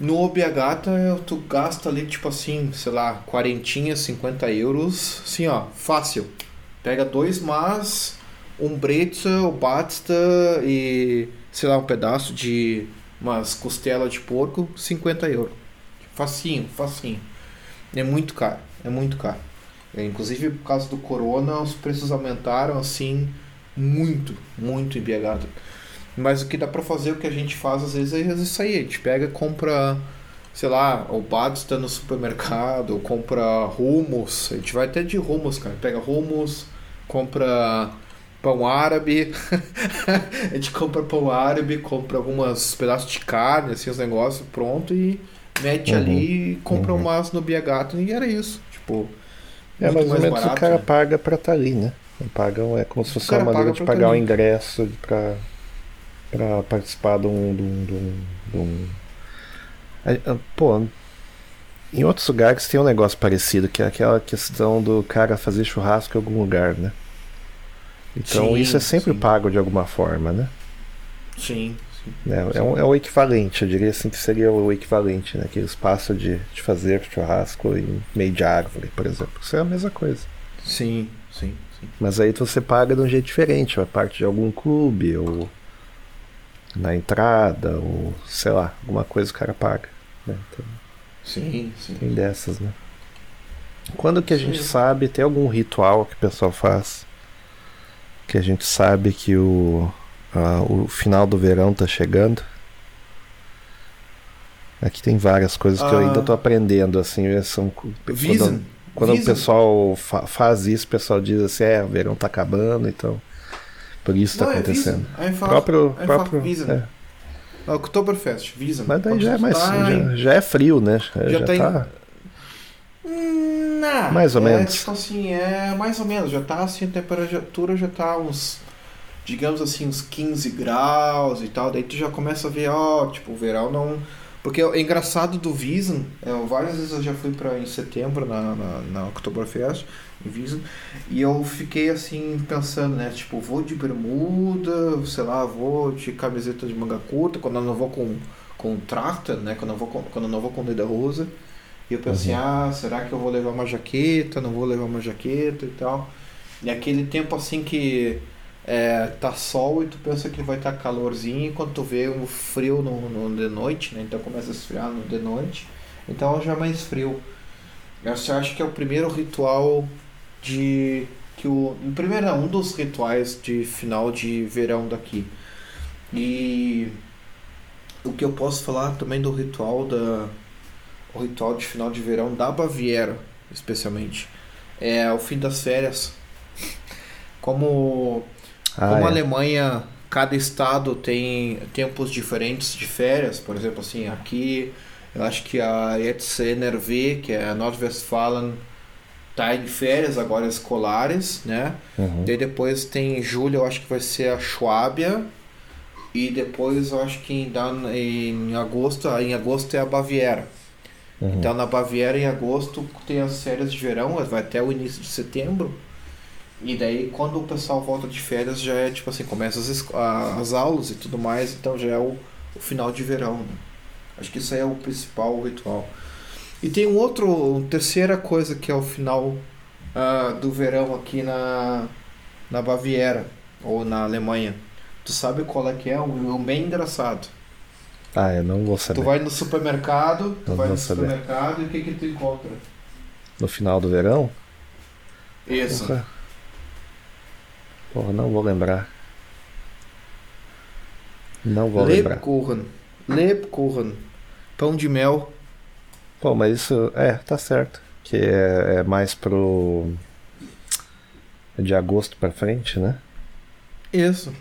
no Obiagata tu gasta ali, tipo assim, sei lá, quarentinha, 50 euros, assim, ó, fácil. Pega dois mas, um bretza, o batsta e, sei lá, um pedaço de umas costelas de porco, 50 euros. Facinho, facinho. É muito caro, é muito caro. É, inclusive, por causa do corona, os preços aumentaram, assim, muito, muito em Biagata. Mas o que dá pra fazer, o que a gente faz às vezes é isso aí. A gente pega e compra, sei lá, o Batsta no supermercado, compra rumos. A gente vai até de rumos, cara. Pega rumos, compra pão árabe. a gente compra pão árabe, compra alguns pedaços de carne, assim, os negócios pronto e mete Uhum. ali e compra Uhum. um maço no Biagato e era isso. Tipo, É mais ou menos o cara né? paga pra estar ali, né? Pagam, é como se fosse uma maneira paga de tá pagar o ingresso pra, pra participar de um. De um, de um, de um- Pô, em outros lugares tem um negócio parecido, que é aquela questão do cara fazer churrasco em algum lugar, né? Então Sim, isso é sempre sim. pago de alguma forma, né? sim, sim. É, é, um- é o equivalente, eu diria assim que seria o equivalente, né? Aquele espaço de, de fazer churrasco em meio de árvore, por exemplo. Isso é a mesma coisa. Sim, sim, sim. Mas aí você paga de um jeito diferente, vai parte de algum clube, ou na entrada, ou sei lá, alguma coisa o cara paga. né? Então, Sim, sim. tem dessas, né? Quando que a gente Sim. sabe, tem algum ritual que o pessoal faz, que a gente sabe que o, ah, o final do verão tá chegando? Aqui tem várias coisas que eu Ah. ainda tô aprendendo, assim, são quando- quando o pessoal fa- faz isso, o pessoal diz assim, é, o verão tá acabando, então por isso tá Não, é acontecendo. Wiesen. Einfach- próprio, einfach próprio Wiesen. é. É Oktoberfest, Wiesen. Mas daí já é mais já, já é frio, né? Já, Já já tá em- tá. Hum, Não, Mais ou é, menos. Tipo assim, é mais ou menos. Já tá assim, a temperatura já tá uns, digamos assim, uns 15 graus e tal. Daí tu já começa a ver, ó, tipo, o verão não. Porque é engraçado do Wiesen, é, várias vezes eu já fui para em setembro na, na, na Oktoberfest, em Wiesen, e eu fiquei assim pensando, né? Tipo, vou de bermuda, sei lá, vou de camiseta de manga curta, quando eu não vou com, com trachter, né? Quando eu, vou com, quando eu não vou com lederhosen. E eu pensei, uhum. ah, será que eu vou levar uma jaqueta? Não vou levar uma jaqueta e tal. E aquele tempo assim que é, tá sol e tu pensa que vai estar tá calorzinho e quando tu vê um frio no, no de noite, né? Então começa a esfriar no de noite. Então já é mais frio. Eu acho que é o primeiro ritual de que o primeiro um dos rituais de final de verão daqui. E o que eu posso falar também do ritual da o ritual de final de verão da Baviera, especialmente, é o fim das férias. Como ah, como é. a Alemanha, cada estado tem tempos diferentes de férias, por exemplo, assim, aqui eu acho que a ETC-NRV, que é a Nordwestfalen, tá em férias agora escolares, né? Uhum. Daí depois tem julho, eu acho que vai ser a Schwábia. E depois eu acho que em, em agosto, em agosto é a Baviera. Uhum. Então na Baviera em agosto tem as férias de verão, vai até o início de setembro. E daí quando o pessoal volta de férias já é tipo assim, começa as, as aulas e tudo mais, então já é o, o final de verão. Né? Acho que isso aí é o principal ritual. E tem um outro, uma terceira coisa que é o final uh, do verão aqui na, na Baviera ou na Alemanha. Tu sabe qual é que é? Um, um bem engraçado. Ah, eu não vou saber. Tu vai no supermercado, tu não vai no saber. supermercado e o que que tu encontra? No final do verão? Isso. Porra, Porra não vou lembrar. Não vou Lebkuchen. lembrar. Lebkuchen. Pão de mel. Pô, mas isso. É, tá certo. Que é, é mais pro. De agosto pra frente, né? Isso.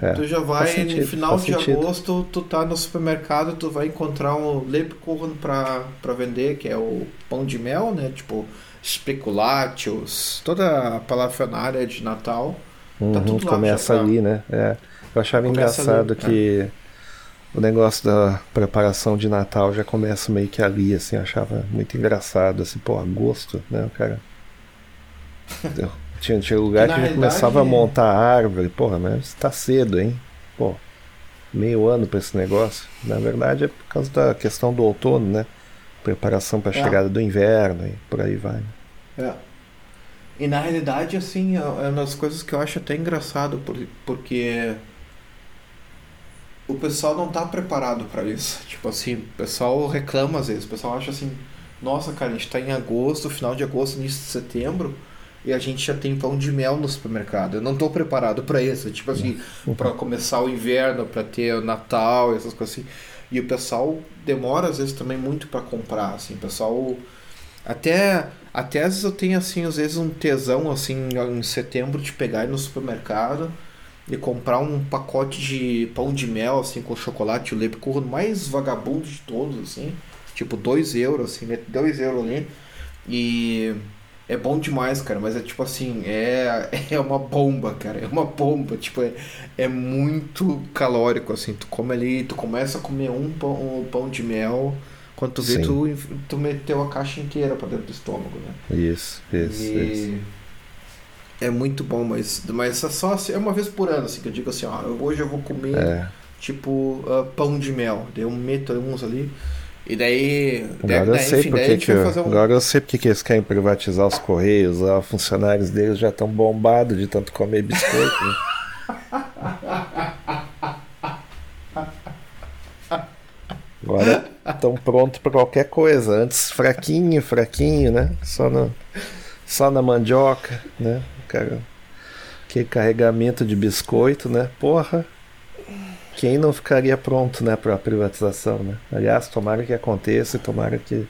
É, tu já vai sentido, no final de sentido. agosto, tu tá no supermercado, tu vai encontrar um Lebkuchen pra, pra vender, que é o pão de mel, né? Tipo, speculatius, toda a parafernália de Natal. Uhum, tá tudo lá começa tá. ali, né? É. Eu achava começa engraçado ali, que é o negócio da preparação de Natal já começa meio que ali, assim, eu achava muito engraçado, assim, pô, agosto, né, o cara. tinha, tinha lugar que, que já começava a montar a árvore, porra, mas tá cedo, hein? Pô, meio ano para esse negócio. Na verdade é por causa da questão do outono, né? Preparação para a é. chegada do inverno e por aí vai. É. E na realidade, assim, é, é uma das coisas que eu acho até engraçado, porque o pessoal não tá preparado para isso. Tipo assim, o pessoal reclama às vezes, o pessoal acha assim, nossa, cara, a gente tá em agosto, final de agosto, início de setembro, e a gente já tem pão de mel no supermercado. Eu não tô preparado para isso, tipo assim, para começar o inverno, para ter o Natal, essas coisas assim. E o pessoal demora às vezes também muito para comprar, assim, o pessoal até até às vezes eu tenho assim, às vezes um tesão assim em setembro de pegar no supermercado e comprar um pacote de pão de mel, assim, com chocolate, o Lebkuchen mais vagabundo de todos, assim. Tipo, 2 euros, assim, 2 euros ali. E é bom demais, cara, mas é tipo assim, é, é uma bomba, cara, é uma bomba, tipo, é, é muito calórico, assim, tu come ali, tu começa a comer um pão, um pão de mel, quando tu vê, tu, tu meteu a caixa inteira pra dentro do estômago, né? Isso, isso, e... isso. É muito bom, mas, mas é só é uma vez por ano, assim, que eu digo assim, ó, hoje eu vou comer, é. tipo, uh, pão de mel. Daí eu meto uns ali. E daí. Agora daí, eu sei enfim, porque que, um... agora eu sei porque que eles querem privatizar os Correios, os funcionários deles já estão bombados de tanto comer biscoito. Né? Agora estão prontos para qualquer coisa. Antes fraquinho, fraquinho, né? Só na, só na mandioca, né? cara. Que carregamento de biscoito, né? Porra. Quem não ficaria pronto, né, para a privatização, né? Aliás, tomara que aconteça e tomara que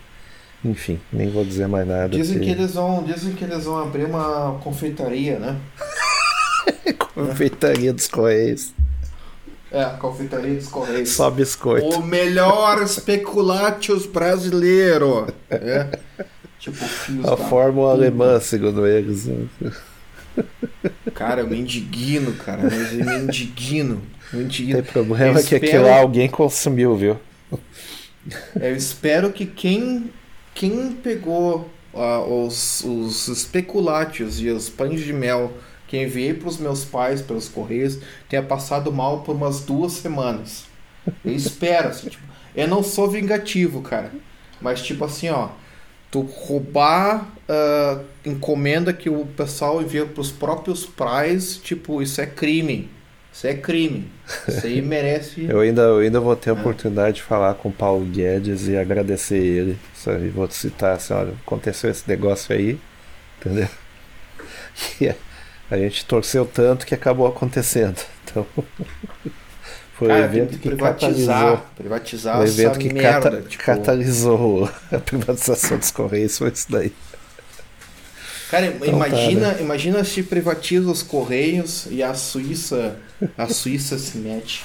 enfim, nem vou dizer mais nada. Dizem que... que eles vão, dizem que eles vão abrir uma confeitaria, né? confeitaria dos Correios. É, confeitaria dos Correios. Só biscoito. O melhor speculatius brasileiro. É. Tipo, a fórmula alemã, segundo eles. Cara, eu me indigno, cara. Mas eu me indigno. Me indigno. Tem problema eu que espero... aquilo lá alguém consumiu, viu? Eu espero que quem, quem pegou uh, os, os especulátios e os pães de mel que enviei para os meus pais pelos correios tenha passado mal por umas duas semanas. Eu espero, assim, tipo, eu não sou vingativo, cara. Mas tipo assim, ó, tu roubar uh, encomenda que o pessoal envia pros próprios prais, tipo, isso é crime. Isso é crime. Isso aí merece. eu, ainda, eu ainda vou ter a é. oportunidade de falar com o Paulo Guedes e agradecer ele. E vou citar assim, olha, aconteceu esse negócio aí, entendeu? E a gente torceu tanto que acabou acontecendo. Então. Foi o evento que, privatizar, privatizar o evento que merda, cata tipo... catalisou a privatização dos Correios, foi isso daí. Cara, então, imagina, tá, né? imagina se privatiza os Correios e a Suíça, a Suíça se mete.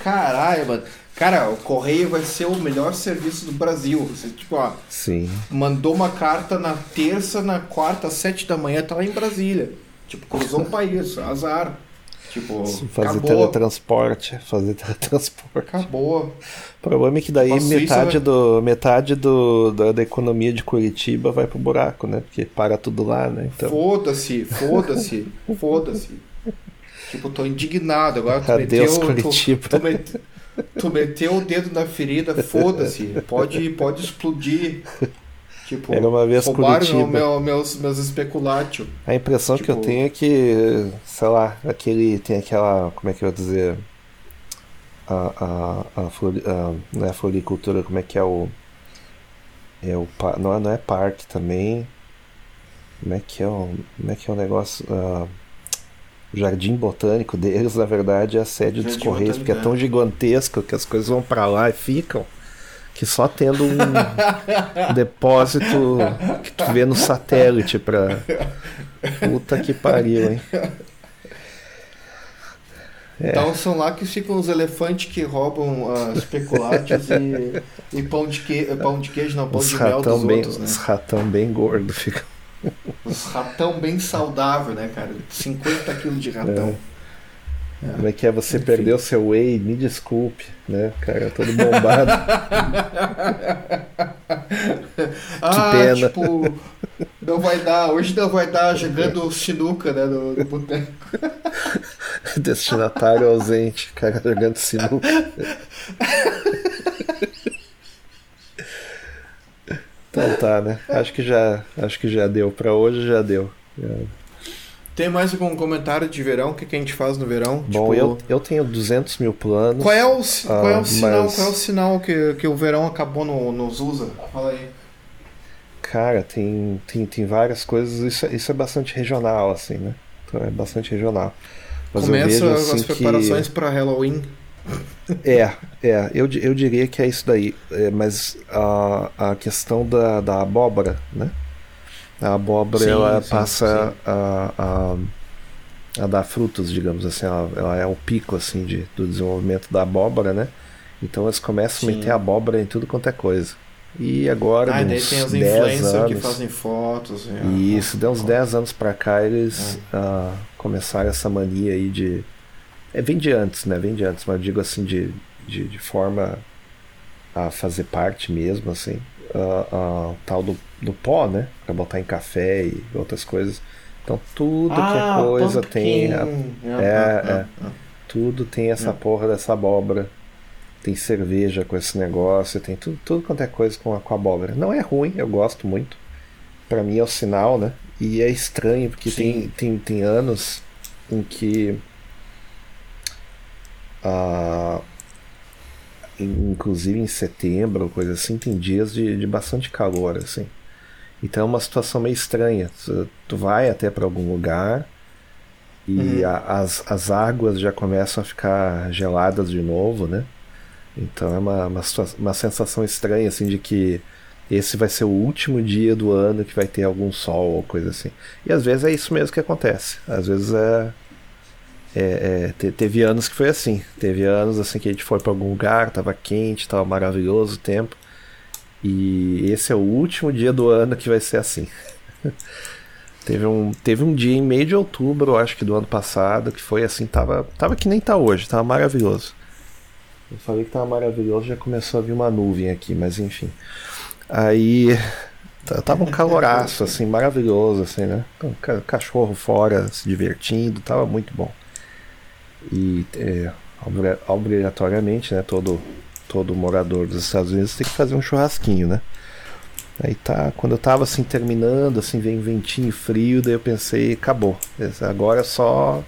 Caralho, mano. Cara, o correio vai ser o melhor serviço do Brasil. Você, tipo, ó, Sim. mandou uma carta na terça, na quarta, às sete da manhã, tá lá em Brasília. Tipo, cruzou o país, azar. Tipo, fazer acabou. teletransporte, fazer teletransporte. Acabou. O problema é que daí metade, vai... do, metade do, da, da, economia de Curitiba vai pro buraco, né? Porque para tudo lá, né? Então... Foda-se, foda-se, foda-se. Tipo, tô indignado. Agora tu Adeus, meteu, Curitiba. Tu, tu, met, tu meteu o dedo na ferida, foda-se. Pode, pode explodir. Tipo, Era uma vez roubaram meu, meus, meus especulátios. A impressão tipo... que eu tipo, tenho é que, sei lá, aquele. Tem aquela. Como é que eu vou dizer? A, a, a, flori, a, não é a floricultura, como é que é o. É o não, é, não é parque também. Como é que é o, como é que é o negócio? Uh, o jardim botânico deles, na verdade, é a sede jardim dos Correios, porque é tão gigantesco que as coisas vão para lá e ficam que só tendo um depósito que tu vê no satélite pra. Puta que pariu, hein? É. Então são lá que ficam os elefantes que roubam uh, especulates e, e pão, de que, pão de queijo, não, pão os de mel dos bem, outros, né? Os ratão bem gordo ficam. Os ratão bem saudável, né, cara? 50 quilos de ratão. É. Como é que é? Você Enfim. perdeu seu whey, me desculpe, né? Cara, todo bombado. ah, pena. tipo, não vai dar, hoje não vai dar jogando sinuca, né, no, no boteco. Destinatário ausente, cara, jogando sinuca. então tá, né? Acho que já, acho que já deu para hoje, já deu. Já... Tem mais algum comentário de verão? O que, que a gente faz no verão? Bom, tipo... eu, eu tenho 200 mil planos. Qual é o, qual é o ah, sinal, mas... qual é o sinal que, que o verão acabou no, nos usa? Fala aí. Cara, tem, tem, tem várias coisas. Isso, é, isso é bastante regional, assim, né? Então é bastante regional. Mas Começa vejo, assim, as preparações que... para Halloween. É, é, eu, eu diria que é isso daí. É, mas a, a questão da, da abóbora, né? A abóbora sim, ela sim, passa sim. A, a, a, dar frutos, digamos assim. Ela, ela, é o pico assim de, do desenvolvimento da abóbora, né? Então eles começam a meter abóbora em tudo quanto é coisa. E agora, ah, uns tem os 10 anos, que fazem fotos. E isso, deu uns 10 anos pra cá, eles é. uh, começaram essa mania aí de. É, vem de antes, né? Vem de antes, mas eu digo assim, de, de, de forma a fazer parte mesmo, assim. Uh, uh, tal do do pó, né? Pra botar em café e outras coisas. Então tudo ah, que é ah, coisa pumpkin. tem. A, é, é, é, tudo tem essa é. porra dessa abóbora. Tem cerveja com esse negócio, tem tudo, tudo quanto é coisa com a, com abóbora. Não é ruim, eu gosto muito. Para mim é o sinal, né? E é estranho, porque tem, tem, tem anos em que. Uh, inclusive em setembro, coisa assim, tem dias de, de bastante calor, assim. Então é uma situação meio estranha. Tu, tu vai até para algum lugar e uhum. a, as, as águas já começam a ficar geladas de novo, né? Então é uma, uma, uma sensação estranha, assim, de que esse vai ser o último dia do ano que vai ter algum sol ou coisa assim. E às vezes é isso mesmo que acontece. Às vezes é. é, é teve anos que foi assim. Teve anos assim que a gente foi para algum lugar, tava quente, tava maravilhoso o tempo. E esse é o último dia do ano que vai ser assim. teve, um, teve um dia em meio de outubro, acho que do ano passado, que foi assim, tava, tava que nem tá hoje, tava maravilhoso. Eu falei que tava maravilhoso, já começou a vir uma nuvem aqui, mas enfim. Aí tava um caloraço, assim, maravilhoso, assim, né? Cachorro fora se divertindo, tava muito bom. E é, obrigatoriamente, né, todo todo morador dos Estados Unidos tem que fazer um churrasquinho, né? Aí tá, quando eu tava assim terminando, assim, vem ventinho frio, daí eu pensei, acabou. Agora é só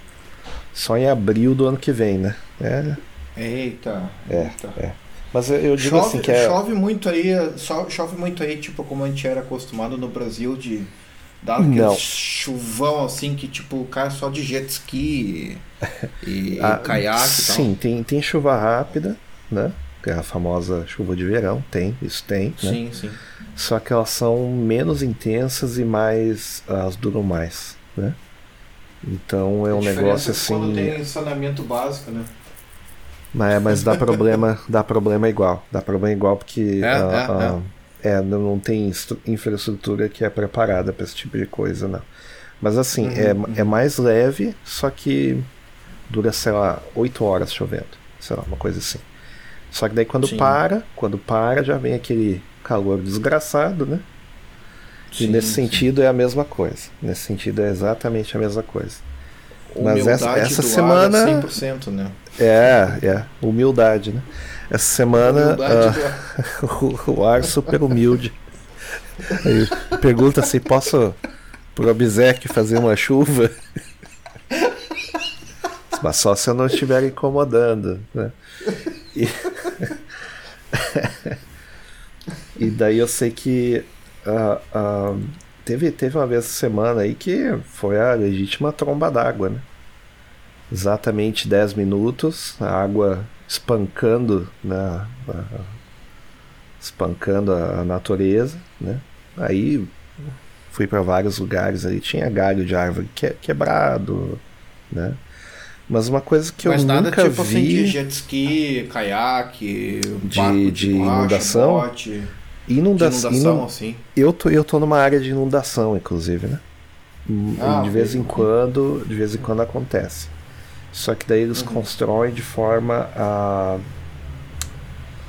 só em abril do ano que vem, né? É. Eita. É, eita. é. Mas eu digo chove, assim que é... chove muito aí, chove muito aí, tipo como a gente era acostumado no Brasil de dar aquele chuvão assim que tipo o cara só de jet ski e, ah, caiaque e tal. Sim, tem, tem chuva rápida, né? Que é a famosa chuva de verão, tem, isso tem, né? Sim, sim. Só que elas são menos intensas e mais elas duram mais, né? Então é um negócio assim. Quando tem saneamento básico, né? Mas, mas dá problema, dá problema igual. Dá problema igual porque é, uh, é, é. é, não tem infraestrutura que é preparada para esse tipo de coisa, não. Mas assim, uhum, é, uhum. é mais leve, só que dura, sei lá, 8 horas chovendo. Sei lá, uma coisa assim. Só que daí quando Sim. para, quando para, já vem aquele calor desgraçado, né? Sim, e nesse sim. sentido é a mesma coisa. Nesse sentido é exatamente a mesma coisa. Mas essa, essa semana. Ar é 100%, né? É, é. Humildade, né? Essa semana uh, o, o ar super humilde. Aí pergunta se posso pro obsequio fazer uma chuva. Mas só se eu não estiver incomodando, né? E, e daí eu sei que uh, uh, teve, teve uma vez essa semana aí que foi a legítima tromba d'água, né? Exatamente 10 minutos, a água espancando, né? espancando a, a natureza, né? Aí fui para vários lugares aí, tinha galho de árvore que, quebrado, né? Mas uma coisa que Mas eu nada nunca tipo vi... assim de jet ski, caiaque, de, de, de inundação. Bote. Inunda de inundação, assim. Eu tô, eu tô numa área de inundação, inclusive, né? Hum, ah, de vez em quando, de vez em quando acontece. Só que daí eles uhum. constroem de forma a,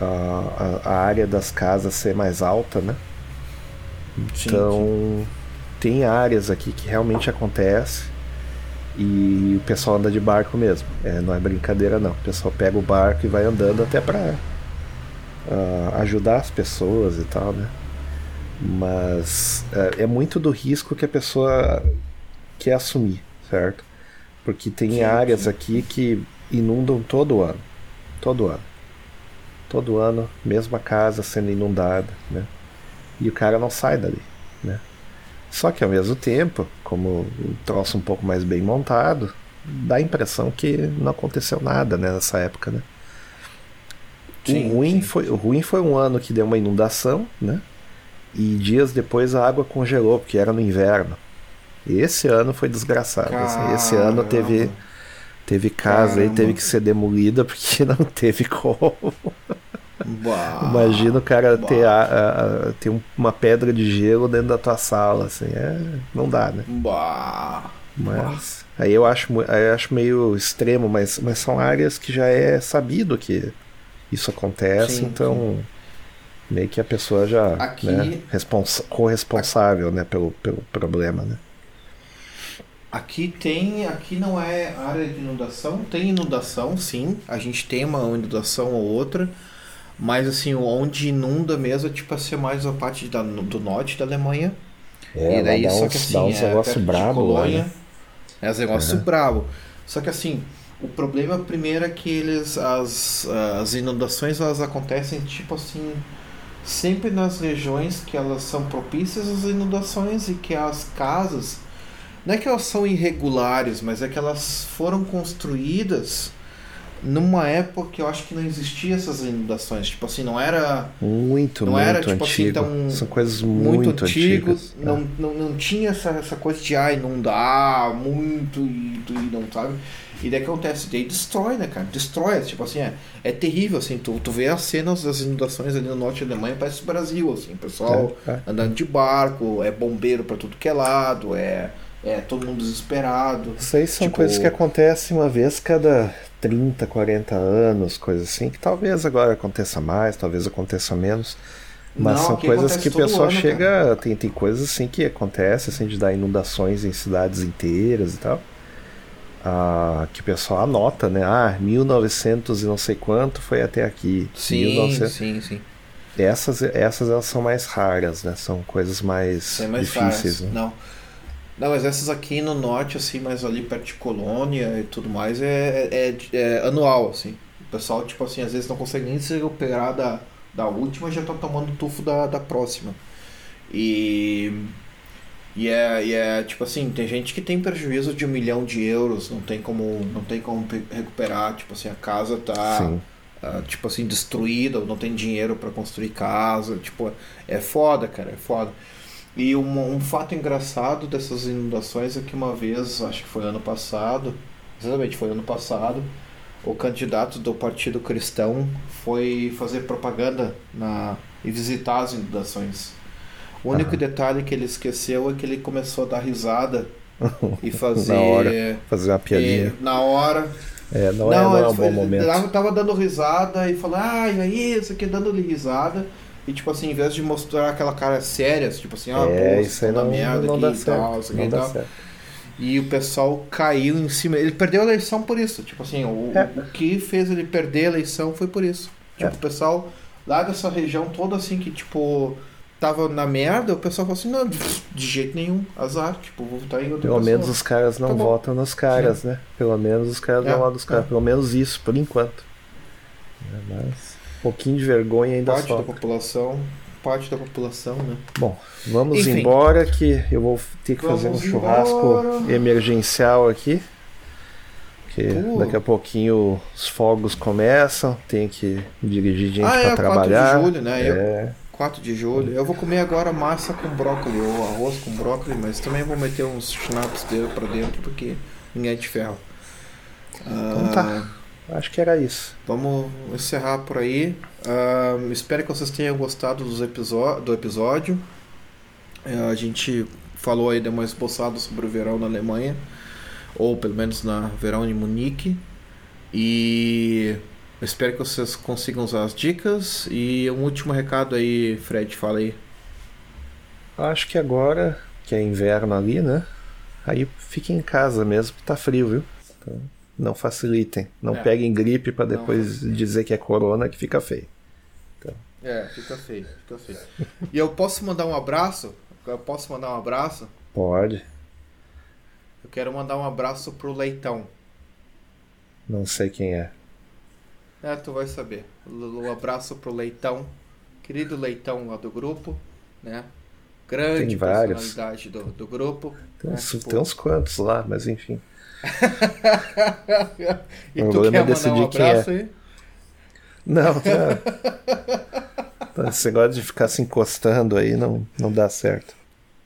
a, a, área das casas ser mais alta, né? Então sim, sim. tem áreas aqui que realmente acontece e o pessoal anda de barco mesmo. É, não é brincadeira não. O pessoal pega o barco e vai andando até pra uh, ajudar as pessoas e tal, né? Mas uh, é muito do risco que a pessoa quer assumir, certo? Porque tem sim, áreas sim. aqui que inundam todo ano. Todo ano. Todo ano, mesma casa sendo inundada, né? E o cara não sai dali, né? Só que ao mesmo tempo, como um troço um pouco mais bem montado, dá a impressão que não aconteceu nada né, nessa época, né? Sim, o, ruim sim. Foi, o ruim foi um ano que deu uma inundação, né? E dias depois a água congelou, porque era no inverno. Esse ano foi desgraçado. Assim, esse ano teve, teve casa Caramba. aí, teve que ser demolida porque não teve como. Imagina o cara ter, a, a, ter uma pedra de gelo dentro da tua sala, assim, é, não dá, né? Mas aí eu acho, eu acho meio extremo, mas, mas são áreas que já é sabido que isso acontece, sim, então sim. meio que a pessoa já Aqui... né, corresponsável né, pelo, pelo problema, né? Aqui tem, aqui não é área de inundação, tem inundação, sim. A gente tem uma inundação ou outra, mas assim, onde inunda mesmo é tipo a ser mais a parte da, do norte da Alemanha. É, e daí, dá só que assim, dá uns é negócio brabo Colônia, lá, né? É uns negócio brabo. Só que assim, o problema primeiro é que eles as, as inundações elas acontecem tipo assim sempre nas regiões que elas são propícias às inundações e que as casas não é que elas são irregulares, mas é que elas foram construídas numa época que eu acho que não existia essas inundações. Tipo assim, não era. Muito, não muito era, tipo assim, antigo. Assim, tão, São coisas muito, muito antigo. Antigas. Não, é. não, não tinha essa, essa coisa de ah, inundar muito e, e não sabe. E daí acontece, daí destrói, né, cara? Destrói, tipo assim, é, é terrível, assim, tu, tu vê as cenas das inundações ali no norte da Alemanha, parece o Brasil, assim, o pessoal é, é. andando de barco, é bombeiro para tudo que é lado, é é, todo mundo desesperado. Isso aí são tipo... coisas que acontecem uma vez cada 30, 40 anos, coisas assim, que talvez agora aconteça mais, talvez aconteça menos. Mas Não, são coisas que o pessoal ano, chega. Tem, tem coisas assim que acontecem, assim, de dar inundações em cidades inteiras e tal. Ah, que o pessoal anota, né? Ah, 1900 e não sei quanto foi até aqui. Sim, 1900... sim, sim. Essas, essas elas são mais raras, né? São coisas mais, é mais difíceis. Né? Não. Não, mas essas aqui no norte, assim, mais ali perto de Colônia e tudo mais, é, é, é anual, assim. O pessoal, tipo assim, às vezes não consegue nem se recuperar da, da última, já tá tomando tufo da, da próxima. E. E é, e é tipo assim, tem gente que tem prejuízo de um milhão de euros, não tem como, não tem como recuperar, tipo assim, a casa tá uh, tipo assim, destruída, ou não tem dinheiro para construir casa, tipo, é foda, cara, é foda. E um, um fato engraçado dessas inundações é que uma vez, acho que foi ano passado, exatamente, foi ano passado, o candidato do Partido Cristão foi fazer propaganda na, e visitar as inundações. O único uhum. detalhe que ele esqueceu é que ele começou a dar risada e fazer. na hora, fazer uma piadinha. E, na hora. É, não, é, não é, não é um bom momento. Ele tava dando risada e falando, ah, e aí, isso aqui, dando-lhe risada. E, tipo assim, em vez de mostrar aquela cara séria, tipo assim, ah, é, pô, isso aí não, merda não aqui dá e certo, tal, isso aqui não dá tal. Certo. E o pessoal caiu em cima. Ele perdeu a eleição por isso. Tipo assim, o, é. o que fez ele perder a eleição foi por isso. Tipo, é. o pessoal lá dessa região toda assim que, tipo tava na merda, o pessoal falou assim, não, de jeito nenhum, azar, tipo, vou votar em outra Pelo pessoa. menos os caras não tá votam nos caras, Sim. né? Pelo menos os caras é, vão lá dos caras, é. pelo menos isso, por enquanto. É, mas pouquinho de vergonha ainda Parte sobra. da população, parte da população, né? Bom, vamos Enfim, embora que eu vou ter que fazer um churrasco embora. emergencial aqui. Que uh. daqui a pouquinho os fogos começam, tem que dirigir gente ah, para é, trabalhar. 4 de julho, né? É. Eu 4 de julho. Eu vou comer agora massa com brócolis ou arroz com brócolis, mas também vou meter uns schnapps dele pra dentro porque ninguém é de ferro. Então tá. Acho que era isso. Vamos encerrar por aí. Uh, espero que vocês tenham gostado dos do episódio. Uh, a gente falou aí, deu uma esboçada sobre o verão na Alemanha, ou pelo menos na verão em Munique. E espero que vocês consigam usar as dicas. E um último recado aí, Fred, fala aí. Acho que agora, que é inverno ali, né? Aí fiquem em casa mesmo, que tá frio, viu? Então, não facilitem. Não é. peguem gripe para depois dizer que é corona, que fica feio. Então. É, fica feio, fica feio. e eu posso mandar um abraço? Eu posso mandar um abraço? Pode. Eu quero mandar um abraço pro Leitão. Não sei quem é. É, tu vai saber. Um abraço pro Leitão, querido Leitão lá do grupo, né? Grande tem personalidade do, do grupo. Tem, né? uns, tipo... tem uns quantos lá, mas enfim. e o tu quer mandar um abraço é. aí? Não, tá. Esse negócio de ficar se encostando aí não, não dá certo.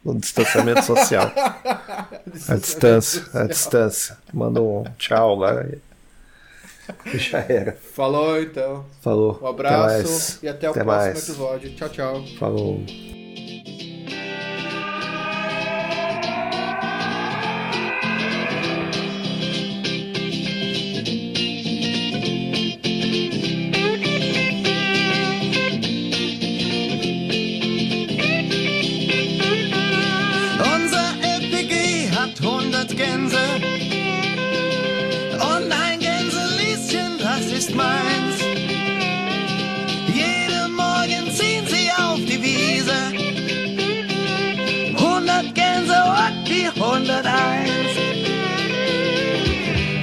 O distanciamento social. a distância, a distância. Manda um tchau lá. Já era. Falou então. Falou. Um abraço até e até o até próximo mais. episódio. Tchau, tchau. Falou. 101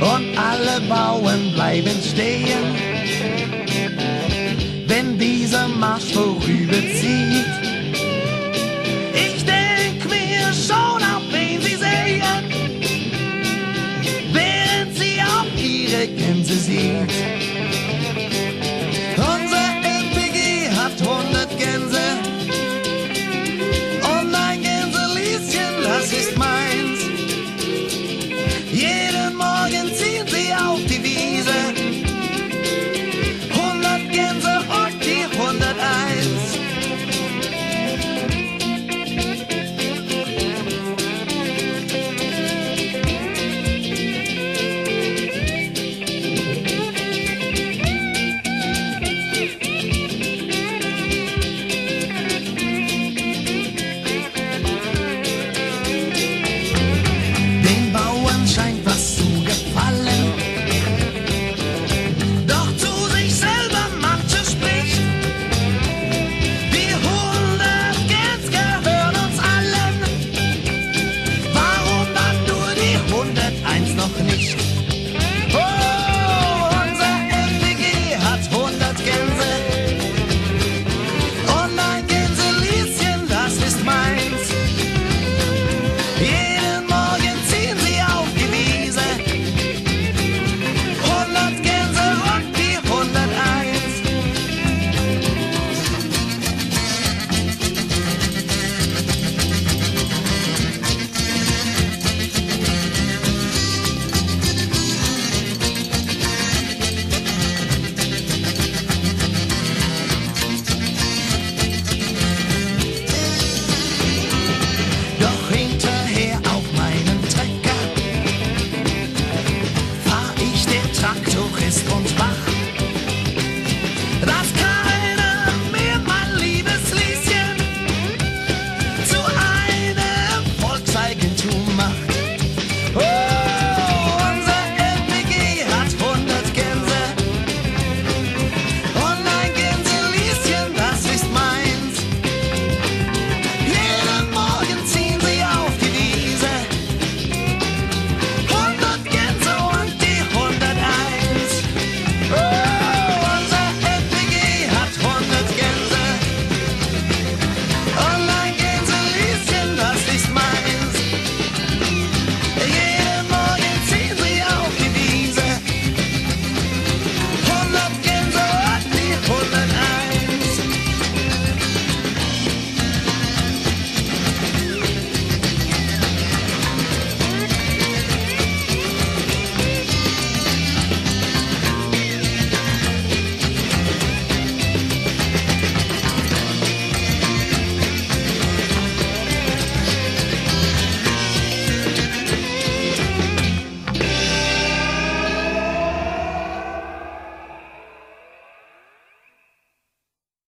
und alle Bauern bleiben stehen, wenn dieser Marsch vorüberzieht.